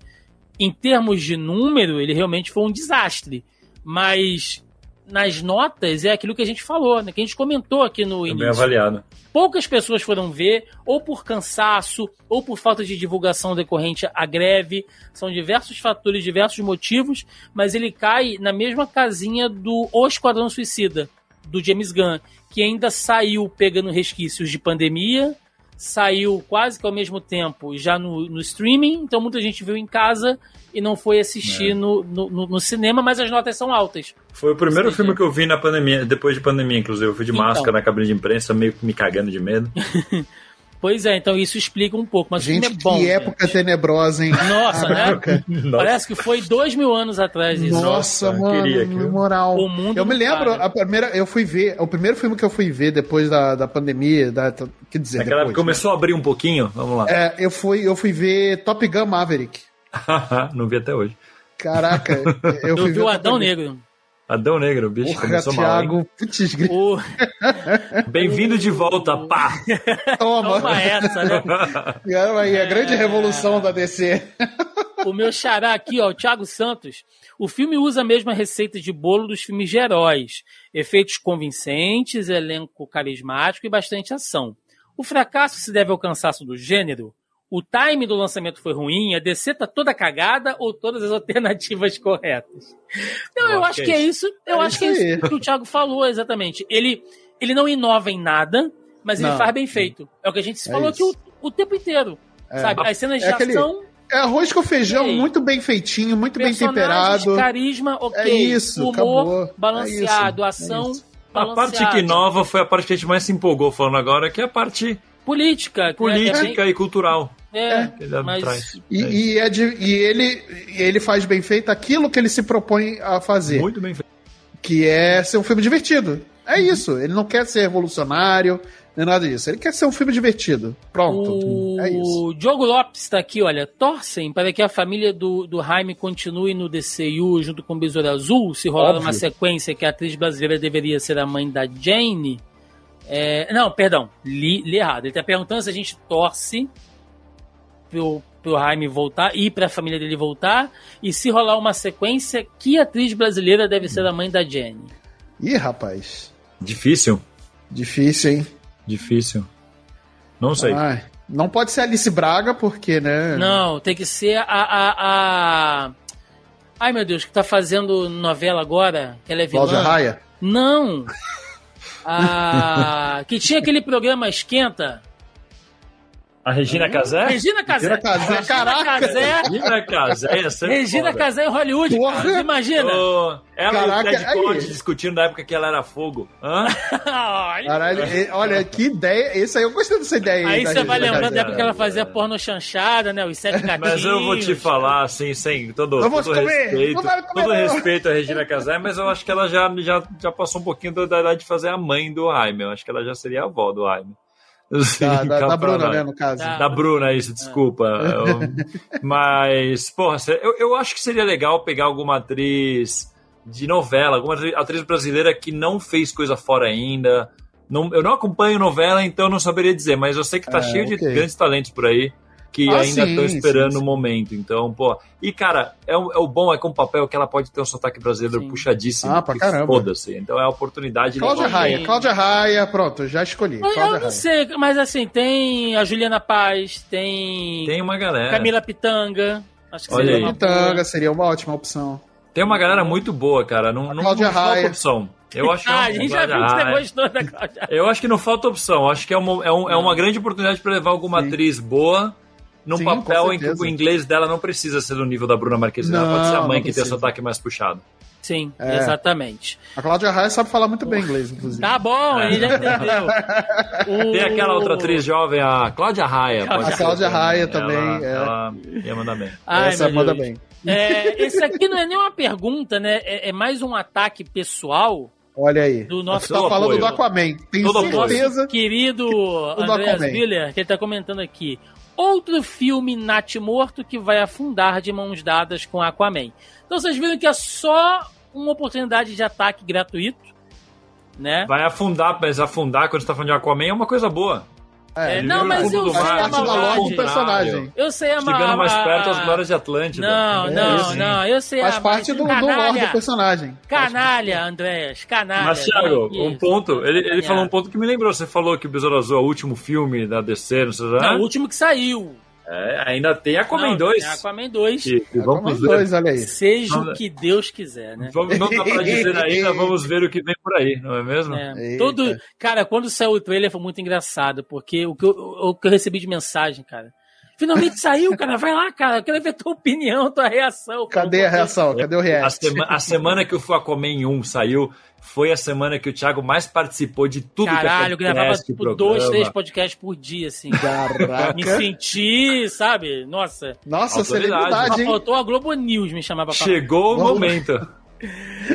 em termos de número, ele realmente foi um desastre. Mas nas notas é aquilo que a gente falou, né? Que a gente comentou aqui no início. Bem avaliado. Poucas pessoas foram ver, ou por cansaço, ou por falta de divulgação decorrente à greve. São diversos fatores, diversos motivos, mas ele cai na mesma casinha do O Esquadrão Suicida, do James Gunn, que ainda saiu pegando resquícios de pandemia, saiu quase que ao mesmo tempo já no, no streaming, então muita gente viu em casa e não foi assistir é. no, no, no, cinema, mas as notas são altas. Foi o primeiro filme que eu vi na pandemia, depois de pandemia, inclusive. Eu fui de então. máscara na cabine de imprensa, meio que me cagando de medo. Pois é, então isso explica um pouco, mas gente, o filme é bom. Que época gente. tenebrosa, hein? Nossa, né? Nossa. Parece que foi dois mil anos atrás isso. Nossa, Nossa mano, queria, moral. O mundo eu me lembro, a primeira, eu fui ver, o primeiro filme que eu fui ver depois da, da pandemia, da, quer dizer, Naquela depois, começou né? a abrir um pouquinho, vamos lá. É, eu fui, eu fui ver Top Gun Maverick. Não vi até hoje. Caraca, eu, eu vi o Adão Negro. Adão Negro, o bicho Porra, começou Thiago, mal. Putz, o... Bem-vindo de volta, pá! Toma! Toma essa, né? aí, a grande é... revolução da DC. o meu xará aqui, ó, o Thiago Santos. O filme usa a mesma receita de bolo dos filmes de heróis. Efeitos convincentes, elenco carismático e bastante ação. O fracasso se deve ao cansaço do gênero, o time do lançamento foi ruim, a DC tá toda cagada ou todas as alternativas corretas? Não, eu, acho que é isso. Eu é acho isso que é isso que o Thiago falou, exatamente. Ele, ele não inova em nada, mas não. ele faz bem feito. É o que a gente é falou aqui o, o, tempo inteiro. É. Sabe? As cenas de é ação. É arroz com feijão Ei. muito bem feitinho, muito bem temperado. Carisma, ok. É isso, Humor acabou. balanceado, é ação. A parte que nova foi a parte que a gente mais se empolgou falando agora, que é a parte política. Política é bem... e cultural. É, é. Ele mas... E, é e, é de, e ele, ele faz bem feito aquilo que ele se propõe a fazer. Muito bem feito. Que é ser um filme divertido. É isso. Ele não quer ser revolucionário, nem nada disso. Ele quer ser um filme divertido. Pronto. O é isso. O Diogo Lopes está aqui, olha. Torcem para que a família do, do Jaime continue no DCU junto com o Besouro Azul, se rolar Óbvio. uma sequência que a atriz brasileira deveria ser a mãe da Jane. É, não, perdão, li, li errado. Ele está perguntando se a gente torce pro, pro Jaime voltar e pra família dele voltar. E se rolar uma sequência, que atriz brasileira deve ser a mãe da Jenny? Ih, rapaz. Difícil. Difícil, hein? Difícil. Não sei. Ai, não pode ser Alice Braga, porque, né? Não, tem que ser a. a, a... Ai, meu Deus, que tá fazendo novela agora? Que ela é vilã. Cláudia Raia? Não! A... que tinha aquele programa Esquenta. A Regina Casé? Regina Casé. Regina Casé, caraca. Regina Casé. Regina Casé em Hollywood, cara, imagina. Oh, ela caraca, e o Ted Conte discutindo na época que ela era fogo. Hã? Caralho, olha, que ideia. Esse aí eu gostei dessa ideia. Aí, você vai lembrar da época que ela fazia porno chanchada, né? Os sete gatinhos. Mas eu vou te falar, assim, sem todo, todo respeito. todo respeito a Regina Casé, mas eu acho que ela já, já, já passou um pouquinho da idade de fazer a mãe do Jaime. Eu acho que ela já seria a avó do Jaime. Da, da, da Bruna, né, no caso. Da, da Bruna, isso, desculpa. eu, mas, porra, eu, eu acho que seria legal pegar alguma atriz de novela, alguma atriz brasileira que não fez coisa fora ainda. Não, eu não acompanho novela, então não saberia dizer, mas eu sei que tá é, cheio okay. de grandes talentos por aí que ah, ainda estão esperando o momento. Então, pô. E, cara, é o, é o bom é com o papel que ela pode ter um sotaque brasileiro sim. puxadíssimo. Ah, pra caramba. Foda-se. Então é a oportunidade. Cláudia Raia. Cláudia Raia, pronto, já escolhi. Eu, eu não sei, mas assim, tem a Juliana Paz, tem. Tem uma galera. Camila Pitanga. Acho que Olha seria aí. Pitanga seria uma ótima opção. Tem uma galera muito boa, cara. Não, não, Cláudia não falta opção. Eu acho que ah, a gente já viu que você gostou da Cláudia Eu acho que não falta opção. Acho que é uma, é, um, é uma grande oportunidade para levar alguma Sim. atriz boa num Sim, papel em que o inglês dela não precisa ser do nível da Bruna Marquezine. Ela pode ser a mãe que tem o sotaque mais puxado. Sim, é. exatamente. A Cláudia Raia sabe falar muito bem inglês, inclusive. Tá bom, ele já entendeu. Tem aquela outra atriz jovem, a Cláudia Raia. A Cláudia Raia também. Ela, é. ela ia mandar bem. Ai, Essa manda bem. É, esse aqui não é nem uma pergunta, né? É, é mais um ataque pessoal. Olha aí. Do nosso tá falando do Aquaman. Tenho certeza. Querido André Miller, que ele tá comentando aqui outro filme Morto que vai afundar de mãos dadas com Aquaman. Então vocês viram que é só uma oportunidade de ataque gratuito, né? Vai afundar, mas afundar quando você tá falando de Aquaman é uma coisa boa. É, não, mas eu sei a maldade. personagem. Eu sei a Chegando mais perto as glórias de Atlântida. Não, é não, não, eu sei Faz a parte do, do lore do personagem. Canalha, Andrés, canalha. Mas, Thiago, um ponto, ele, ele falou um ponto que me lembrou. Você falou que o Besouro Azul é o último filme da DC, não sei Não, o último que saiu. É, ainda tem Aquaman não, 2. Tem Aquaman 2. E, e Aquaman 2, olha aí. Seja o que Deus quiser, né? Vamos, não dá pra dizer ainda, vamos ver o que vem por aí, não é mesmo? É, todo, cara, quando saiu o trailer foi muito engraçado, porque o que eu, o que eu recebi de mensagem, cara, Finalmente saiu, cara. Vai lá, cara. Eu quero ver tua opinião, tua reação. Cadê a reação? Cadê o react? A, sema, a semana que o Aquaman 1 saiu foi a semana que o Thiago mais participou de tudo Caralho, que Caralho, gravava tipo dois, três podcasts por dia, assim. Caraca. Me senti, sabe? Nossa. Nossa, celebridade, hein? Faltou a Globo News me chamar pra falar. Chegou o momento.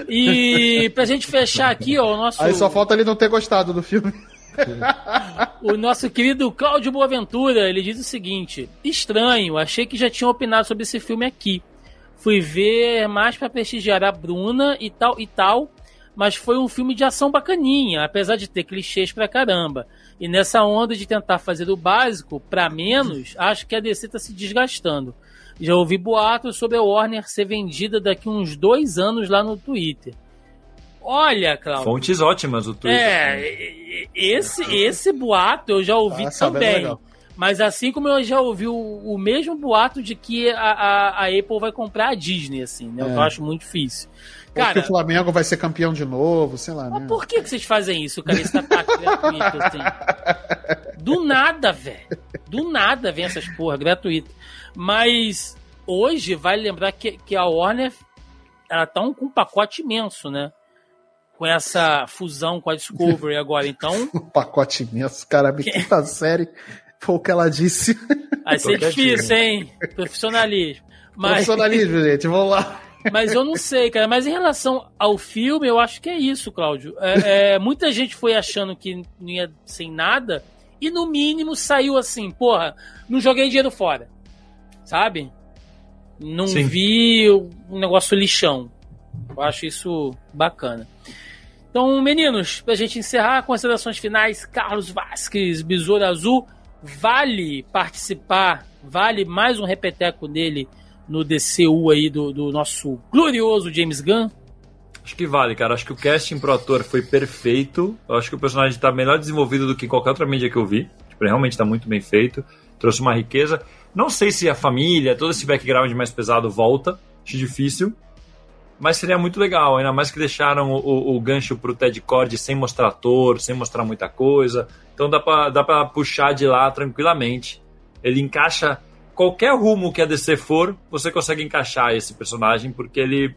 E pra gente fechar aqui, ó, o nosso... Aí só falta ele não ter gostado do filme. o nosso querido Cláudio Boaventura, ele diz o seguinte: Estranho, achei que já tinham opinado sobre esse filme aqui. Fui ver mais para prestigiar a Bruna e tal e tal, mas foi um filme de ação bacaninha, apesar de ter clichês pra caramba. E nessa onda de tentar fazer o básico para menos, acho que a DC tá se desgastando. Já ouvi boatos sobre a Warner ser vendida daqui uns dois anos lá no Twitter. Olha, Cláudio. Fontes ótimas o Twitter. É, esse, esse boato eu já ouvi ah, também. Mas assim como eu já ouvi o, o mesmo boato de que a, a, a, Apple vai comprar a Disney, assim, né? É. Eu acho muito difícil. Cara, que o Flamengo vai ser campeão de novo, sei lá. Mas né? por que, que vocês fazem isso, cara? Esse ataque gratuito, assim? Do nada, velho. Do nada vem essas porra gratuita. Mas hoje vai lembrar que, que a Warner ela tá um, com um pacote imenso, né? Com essa fusão com a Discovery agora, então. um pacote imenso, cara, a quinta série foi o que ela disse. Vai ser difícil, hein? Profissionalismo. Mas... Profissionalismo, gente, vamos lá. Mas eu não sei, cara. Mas em relação ao filme, eu acho que é isso, Cláudio. É, é, muita gente foi achando que não ia sem nada. E no mínimo saiu assim, porra, não joguei dinheiro fora. Sabe? Não Sim. vi um negócio lixão. Eu acho isso bacana. Então, meninos, pra gente encerrar, considerações finais, Carlos Vasques, Besouro Azul, vale participar, vale mais um repeteco dele no DCU aí do, do nosso glorioso James Gunn? Acho que vale, cara. Acho que o casting pro ator foi perfeito. Eu acho que o personagem tá melhor desenvolvido do que qualquer outra mídia que eu vi. Tipo, realmente tá muito bem feito. Trouxe uma riqueza. Não sei se a família, todo esse background mais pesado volta. Acho difícil. Mas seria muito legal, ainda mais que deixaram o, o, o gancho pro Ted Cord sem mostrar ator, sem mostrar muita coisa. Então dá pra, dá pra puxar de lá tranquilamente. Ele encaixa qualquer rumo que a DC for, você consegue encaixar esse personagem, porque ele,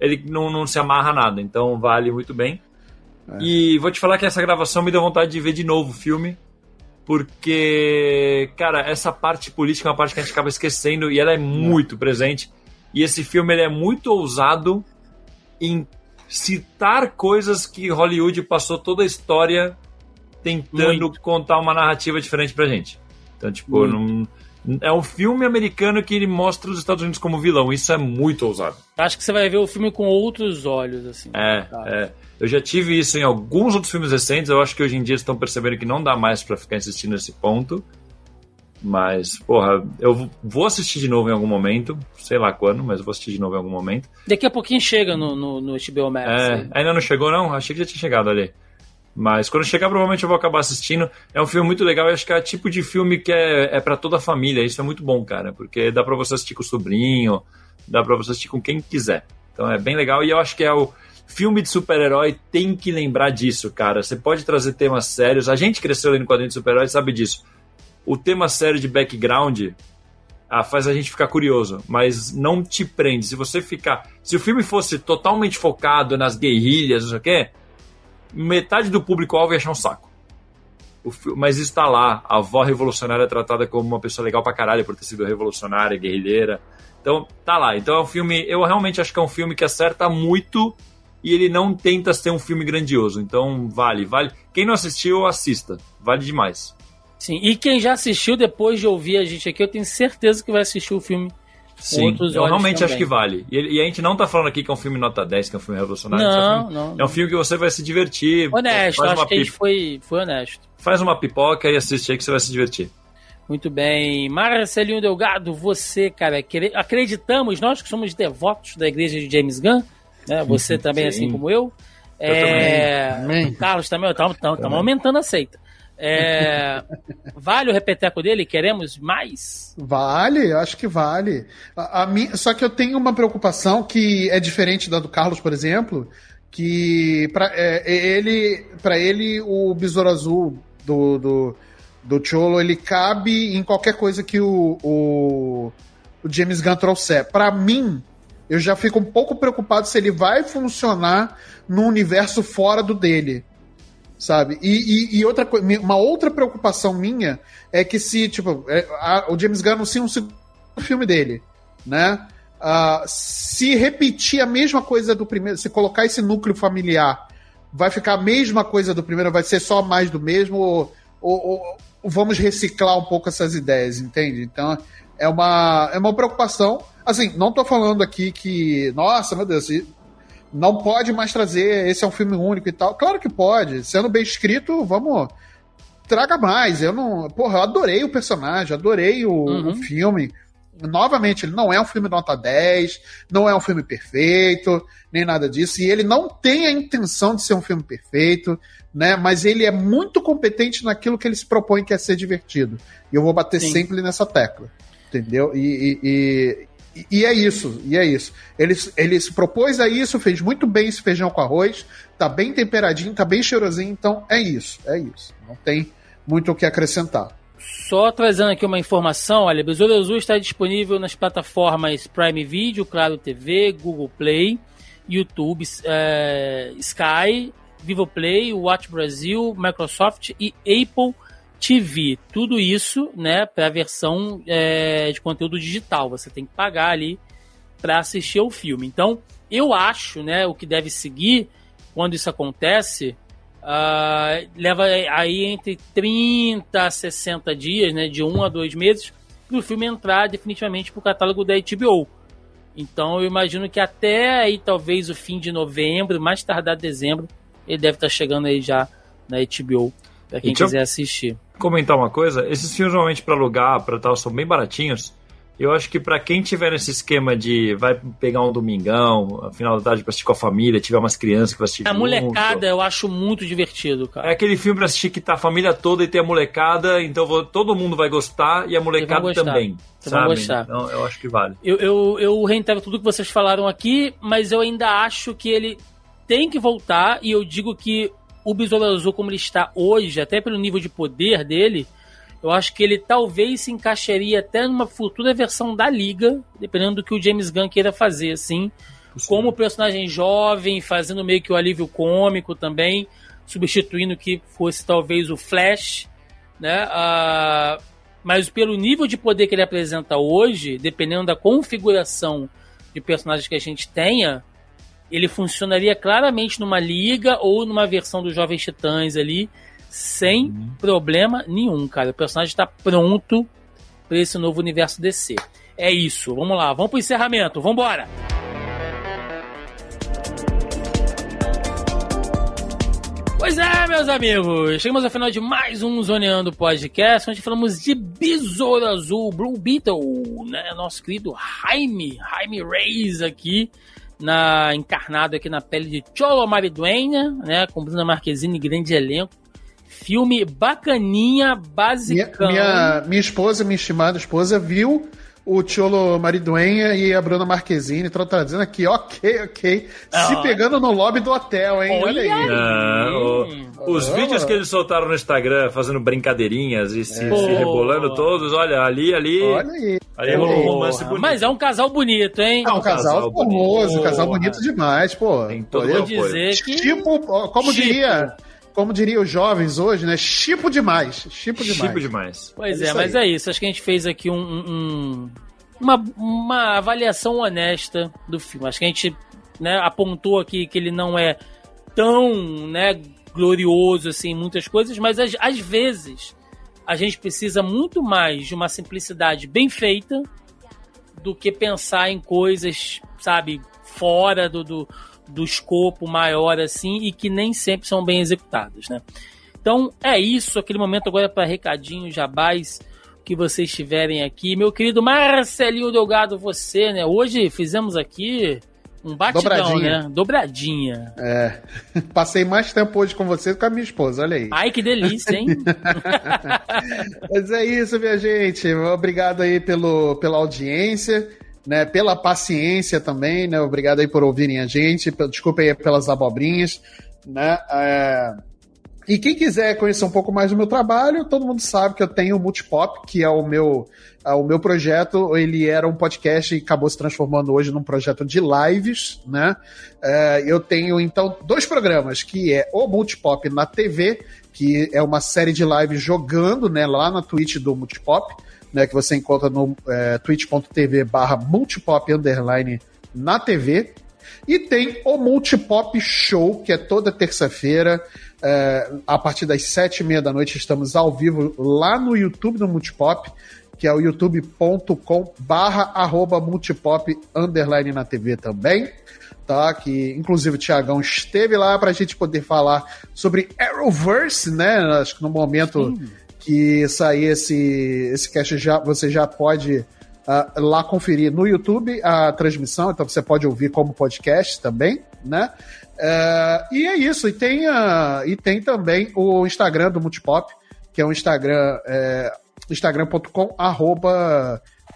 ele não, não se amarra a nada, então vale muito bem. É. E vou te falar que essa gravação me deu vontade de ver de novo o filme, porque, cara, essa parte política é uma parte que a gente acaba esquecendo e ela é muito presente. E esse filme ele é muito ousado em citar coisas que Hollywood passou toda a história tentando muito. contar uma narrativa diferente pra gente. Então, tipo, não, é um filme americano que ele mostra os Estados Unidos como vilão. Isso é muito ousado. Acho que você vai ver o filme com outros olhos, assim. É, é. Eu já tive isso em alguns outros filmes recentes. Eu acho que hoje em dia estão percebendo que não dá mais para ficar insistindo nesse ponto. Mas, porra, eu vou assistir de novo em algum momento. Sei lá quando, mas eu vou assistir de novo em algum momento. Daqui a pouquinho chega no, no, no HBO Max. É, ainda não chegou, não? Achei que já tinha chegado ali. Mas quando chegar, provavelmente eu vou acabar assistindo. É um filme muito legal. Eu acho que é tipo de filme que é, é para toda a família. Isso é muito bom, cara. Porque dá pra você assistir com o sobrinho, dá pra você assistir com quem quiser. Então é bem legal. E eu acho que é o filme de super-herói tem que lembrar disso, cara. Você pode trazer temas sérios. A gente cresceu lendo quadrinho de super-herói sabe disso. O tema sério de background ah, faz a gente ficar curioso, mas não te prende. Se você ficar. Se o filme fosse totalmente focado nas guerrilhas, não sei o quê metade do público-alvo ia achar um saco. Mas está lá, a avó revolucionária é tratada como uma pessoa legal pra caralho por ter sido revolucionária, guerrilheira. Então, tá lá. Então é um filme, eu realmente acho que é um filme que acerta muito e ele não tenta ser um filme grandioso. Então, vale, vale. Quem não assistiu, assista. Vale demais. Sim, e quem já assistiu depois de ouvir a gente aqui, eu tenho certeza que vai assistir o filme Sim, eu realmente também. acho que vale. E, e, a gente não tá falando aqui que é um filme nota 10, que é um filme revolucionário. Não, é um filme, não, É um filme que você vai se divertir. Honesto, acho que a gente foi, foi honesto. Faz uma pipoca e assiste aí que você vai se divertir. Muito bem. Marcelinho Delgado, você, cara, acreditamos, nós que somos devotos da igreja de James Gunn, né? Você também, assim Sim. assim como eu. eu é... também. Carlos também, estamos aumentando a seita. É, vale o repeteco dele? Queremos mais? Vale, acho que vale. A, a só que eu tenho uma preocupação que é diferente da do Carlos, por exemplo, que para é, ele, para ele o Besouro Azul do, do, do Cholo, ele cabe em qualquer coisa que o, o, o James Gunn trouxer. Para mim, eu já fico um pouco preocupado se ele vai funcionar no universo fora do dele sabe? E, e, e, outra uma outra preocupação minha é que se, tipo, é, a, o James Gunn anuncia um segundo filme dele, né? Uh, se repetir a mesma coisa do primeiro, se colocar esse núcleo familiar, vai ficar a mesma coisa do primeiro, vai ser só mais do mesmo, ou, ou, ou, vamos reciclar um pouco essas ideias, entende? Então, é uma, é uma preocupação. Assim, não tô falando aqui que, nossa, meu Deus, não pode mais trazer, esse é um filme único e tal. Claro que pode, sendo bem escrito, vamos. Traga mais. Eu não. Porra, eu adorei o personagem, adorei o, uhum. o filme. novamente, ele não é um filme nota 10, não é um filme perfeito, nem nada disso, e ele não tem a intenção de ser um filme perfeito, né? Mas ele é muito competente naquilo que ele se propõe que é ser divertido. E eu vou bater Sim. sempre nessa tecla. Entendeu? E, e, e, e, é isso, e é isso. Ele, ele se propôs a isso, fez muito bem esse feijão com arroz, tá bem temperadinho, tá bem cheirosinho, então é isso, é isso. Não tem muito o que acrescentar. Só trazendo aqui uma informação, olha, Besouro Azul está disponível nas plataformas Prime Video, Claro TV, Google Play, YouTube, é, Sky, Vivo Play, Watch Brasil, Microsoft e Apple TV. Tudo isso, né, para a versão é, de conteúdo digital. Você tem que pagar ali para assistir ao filme. Então, eu acho, né, o que deve seguir quando isso acontece Uh, leva aí entre 30 a 60 dias, né, de um a dois meses, para o filme entrar definitivamente para o catálogo da HBO. Então eu imagino que até aí talvez o fim de novembro, mais tardar dezembro, ele deve estar tá chegando aí já na HBO para quem quiser assistir. Comentar uma coisa, esses filmes normalmente para alugar, para tal, são bem baratinhos. Eu acho que para quem tiver nesse esquema de vai pegar um domingão, final da tarde pra assistir com a família, tiver umas crianças que vai assistir. A molecada eu acho muito divertido, cara. É aquele filme pra assistir que tá a família toda e tem a molecada, então vou, todo mundo vai gostar e a molecada também. Sabe? Gostar. Então eu acho que vale. Eu, eu, eu tudo que vocês falaram aqui, mas eu ainda acho que ele tem que voltar e eu digo que o Besouro Azul, como ele está hoje, até pelo nível de poder dele eu acho que ele talvez se encaixaria até numa futura versão da Liga, dependendo do que o James Gunn queira fazer, assim. Sim. Como personagem jovem, fazendo meio que o alívio cômico também, substituindo que fosse talvez o Flash, né? Uh, mas pelo nível de poder que ele apresenta hoje, dependendo da configuração de personagens que a gente tenha, ele funcionaria claramente numa liga ou numa versão dos Jovens Titãs ali, sem uhum. problema nenhum, cara. O personagem está pronto para esse novo universo DC. É isso, vamos lá, vamos pro encerramento, vamos embora! Pois é, meus amigos, chegamos ao final de mais um Zoneando Podcast, onde falamos de Besouro Azul, Blue Beetle, né? Nosso querido Jaime, Jaime Reis aqui, na, encarnado aqui na pele de Cholo Mariduena, né? Com Bruna Marquezine, grande elenco filme bacaninha, basicão. Minha, minha, minha esposa, minha estimada esposa, viu o Tiolo Mariduenha e a Bruna Marquezine estão trazendo aqui, ok, ok, ah, se pegando no lobby do hotel, hein? Olha, olha aí. Ah, o, os vídeos que eles soltaram no Instagram fazendo brincadeirinhas e se, é. se rebolando todos, olha, ali, ali. Olha aí. Ali rolou um romance bonito. Mas é um casal bonito, hein? É um, casal, formoso, um casal bonito demais, pô. Tem todo Vou dizer que... Tipo, como tipo. diria como diriam os jovens hoje, né? Chipo demais. Chipo demais. Chipo demais. Pois é, é mas é isso. Acho que a gente fez aqui um, um, uma, uma avaliação honesta do filme. Acho que a gente né, apontou aqui que ele não é tão né, glorioso assim em muitas coisas, mas às, às vezes a gente precisa muito mais de uma simplicidade bem feita do que pensar em coisas, sabe, fora do, do do escopo maior assim e que nem sempre são bem executadas, né? Então é isso, aquele momento agora para recadinho, jabás que vocês tiverem aqui. Meu querido Marcelinho Delgado, você, né? Hoje fizemos aqui um batidão, Dobradinha. né? Dobradinha. É. Passei mais tempo hoje com você do que com a minha esposa, olha aí. Ai, que delícia, hein? Mas é isso, minha gente. Obrigado aí pelo, pela audiência né, pela paciência também, né, obrigado aí por ouvirem a gente, desculpa aí pelas abobrinhas, né, é... e quem quiser conhecer um pouco mais do meu trabalho, todo mundo sabe que eu tenho o Multipop, que é o meu, é o meu projeto, ele era um podcast e acabou se transformando hoje num projeto de lives, né, é, eu tenho então dois programas, que é o Multipop na TV, que é uma série de lives jogando, né, lá na Twitch do Multipop, né, que você encontra no é, twitch.tv barra multipop underline na TV. E tem o Multipop Show, que é toda terça-feira, é, a partir das sete e meia da noite, estamos ao vivo lá no YouTube do Multipop, que é o youtube.com barra arroba multipop underline na TV também. Tá, que inclusive o Tiagão esteve lá para a gente poder falar sobre Arrowverse, né? Acho que no momento Sim que sair esse, esse cast já, você já pode uh, lá conferir no YouTube a transmissão, então você pode ouvir como podcast também, né? Uh, e é isso, e tem, uh, e tem também o Instagram do Multipop, que é o Instagram, é, instagram.com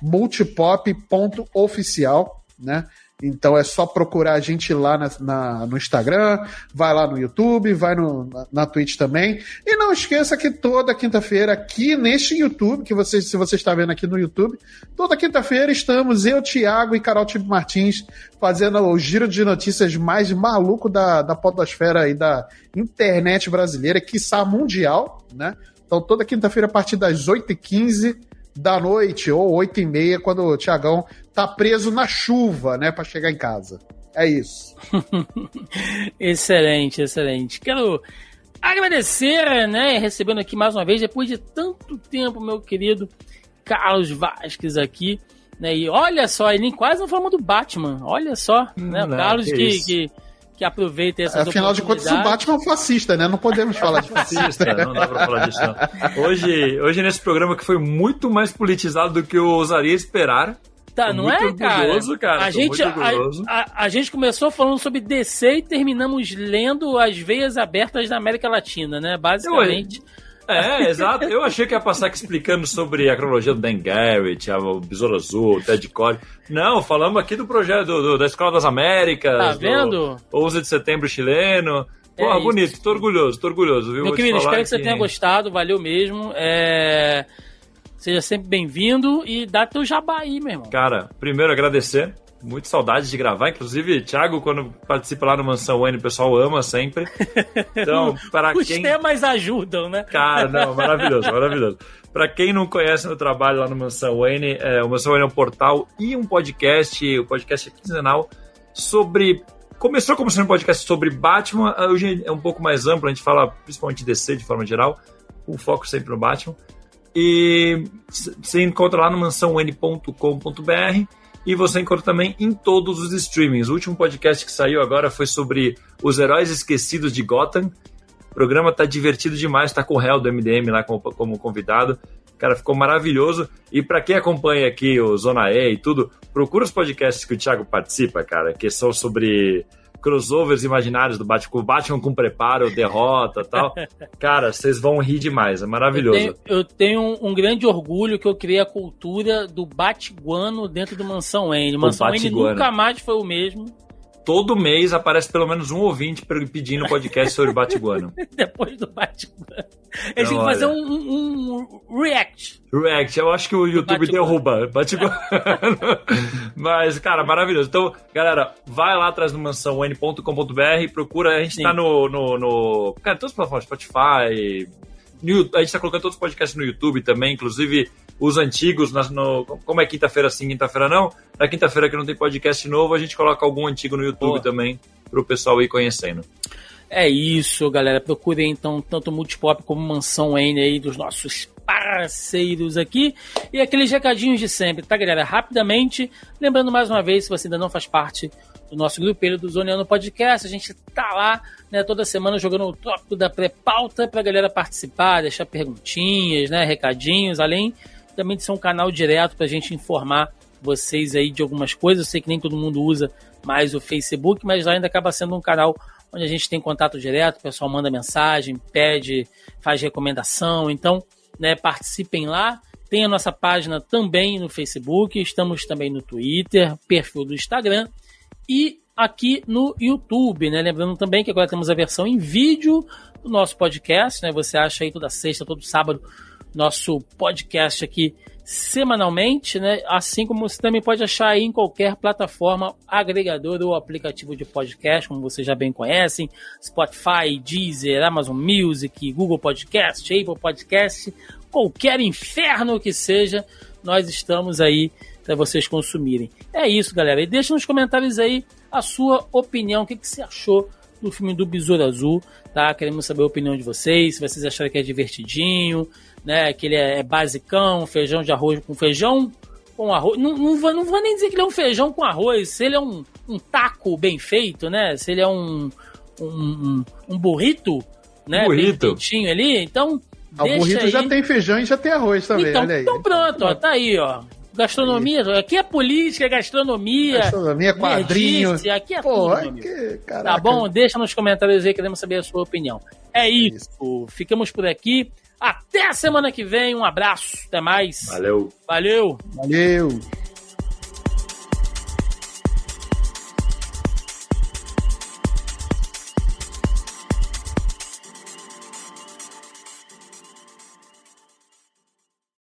multipop.oficial, né? Então é só procurar a gente lá na, na, no Instagram, vai lá no YouTube, vai no, na, na Twitch também. E não esqueça que toda quinta-feira, aqui neste YouTube, que você, se você está vendo aqui no YouTube, toda quinta-feira estamos eu, Thiago e Carol Tibo Martins fazendo o giro de notícias mais maluco da, da podosfera e da internet brasileira, quiçá mundial, né? Então toda quinta-feira a partir das 8h15 da noite ou 8 e meia, quando o Tiagão tá preso na chuva, né, para chegar em casa. É isso. excelente, excelente. Quero agradecer, né, recebendo aqui mais uma vez, depois de tanto tempo, meu querido Carlos Vasques aqui, né, e olha só, ele quase não falamos do Batman, olha só, né, o Carlos que, que, que que aproveita essa Afinal de contas, o Batman é um fascista, né? Não podemos falar de fascista. não dá pra falar disso, não. Hoje, hoje, nesse programa que foi muito mais politizado do que eu ousaria esperar. Tá, não é, cara? cara? A gente, a, a, a, gente começou falando sobre DC e terminamos lendo as veias abertas da América Latina, né? Basicamente. Eu, é, exato. Eu achei que ia passar aqui explicando sobre a cronologia do Dan Garrett, o Besouro Azul, o Ted Core. Não, falamos aqui do projeto do, do, da Escola das Américas. Tá vendo? 11 de setembro chileno. Pô, é bonito, isso. tô orgulhoso, tô orgulhoso, viu? Meu querido, espero que você tenha gostado, valeu mesmo. É... Seja sempre bem-vindo e dá teu jabá aí, meu irmão. Cara, primeiro agradecer muito saudade de gravar. Inclusive, Thiago, quando participa lá no Mansão Wayne, o pessoal ama sempre. Então, para Os quem. Os temas ajudam, né? Cara, não, maravilhoso, maravilhoso. Para quem não conhece o trabalho lá no Mansão Wayne, é, o Mansão Wayne é um portal e um podcast, o podcast é quinzenal, sobre. Começou como sendo um podcast sobre Batman, hoje é um pouco mais amplo, a gente fala principalmente de DC de forma geral, com foco sempre no Batman. E você encontra lá no mansãon.com.br e você encontra também em todos os streamings. O último podcast que saiu agora foi sobre os heróis esquecidos de Gotham. O programa tá divertido demais, tá com o réu do MDM lá como, como convidado. Cara, ficou maravilhoso. E para quem acompanha aqui o Zona E e tudo, procura os podcasts que o Thiago participa, cara, que são sobre crossovers imaginários do Batman, Batman com preparo, derrota tal. Cara, vocês vão rir demais, é maravilhoso. Eu tenho, eu tenho um, um, grande orgulho que eu criei a cultura do Batiguano dentro do Mansão N. Mansão N nunca mais foi o mesmo todo mês aparece pelo menos um ouvinte pedindo podcast sobre Batiguano. Depois do Batiguano. Eles têm que fazer um, um, um, react. React, eu acho que o YouTube derruba Batiguano. Mas, cara, maravilhoso. Então, galera, vai lá atrás do mansãon.com.br, procura, a gente Sim. tá no, no, no. Cara, todas as plataformas, Spotify. No, a gente tá colocando todos os podcasts no YouTube também, inclusive os antigos, no, como é quinta-feira sim, quinta-feira não, na quinta-feira que não tem podcast novo, a gente coloca algum antigo no YouTube Boa. também, para o pessoal ir conhecendo. É isso, galera. Procurem então tanto Multipop como Mansão N aí dos nossos parceiros aqui. E aqueles recadinhos de sempre, tá, galera? Rapidamente, lembrando mais uma vez, se você ainda não faz parte do nosso grupelho do Zoneano Podcast, a gente tá lá, né, toda semana jogando o tópico da pré-pauta pra galera participar, deixar perguntinhas, né, recadinhos, além também de ser um canal direto para a gente informar vocês aí de algumas coisas. Eu sei que nem todo mundo usa mais o Facebook, mas lá ainda acaba sendo um canal onde a gente tem contato direto, o pessoal manda mensagem, pede, faz recomendação. Então, né, participem lá. Tem a nossa página também no Facebook, estamos também no Twitter, perfil do Instagram e aqui no YouTube, né? Lembrando também que agora temos a versão em vídeo do nosso podcast, né? Você acha aí toda sexta, todo sábado nosso podcast aqui semanalmente, né? Assim como você também pode achar aí em qualquer plataforma agregador ou aplicativo de podcast, como vocês já bem conhecem, Spotify, Deezer, Amazon Music, Google Podcast, Apple Podcast, qualquer inferno que seja, nós estamos aí para vocês consumirem. É isso, galera. E deixa nos comentários aí a sua opinião, o que, que você achou do filme do Besouro Azul, tá? Queremos saber a opinião de vocês, se vocês acharam que é divertidinho, né? Que ele é, é basicão, feijão de arroz com feijão com arroz. Não, não, vou, não vou nem dizer que ele é um feijão com arroz. Se ele é um, um taco bem feito, né? Se ele é um, um, um burrito, né? Burrito. Bem feitinho ali, então. Ah, o burrito aí. já tem feijão e já tem arroz também, então, olha aí. Então pronto, ó, tá aí, ó. Gastronomia, aqui é política, é gastronomia. Gastronomia, quadrinho. Nerdice, aqui é Pô, tudo. Que, tá bom? Deixa nos comentários aí, queremos saber a sua opinião. É isso. isso. Ficamos por aqui. Até a semana que vem. Um abraço. Até mais. Valeu. Valeu. Valeu.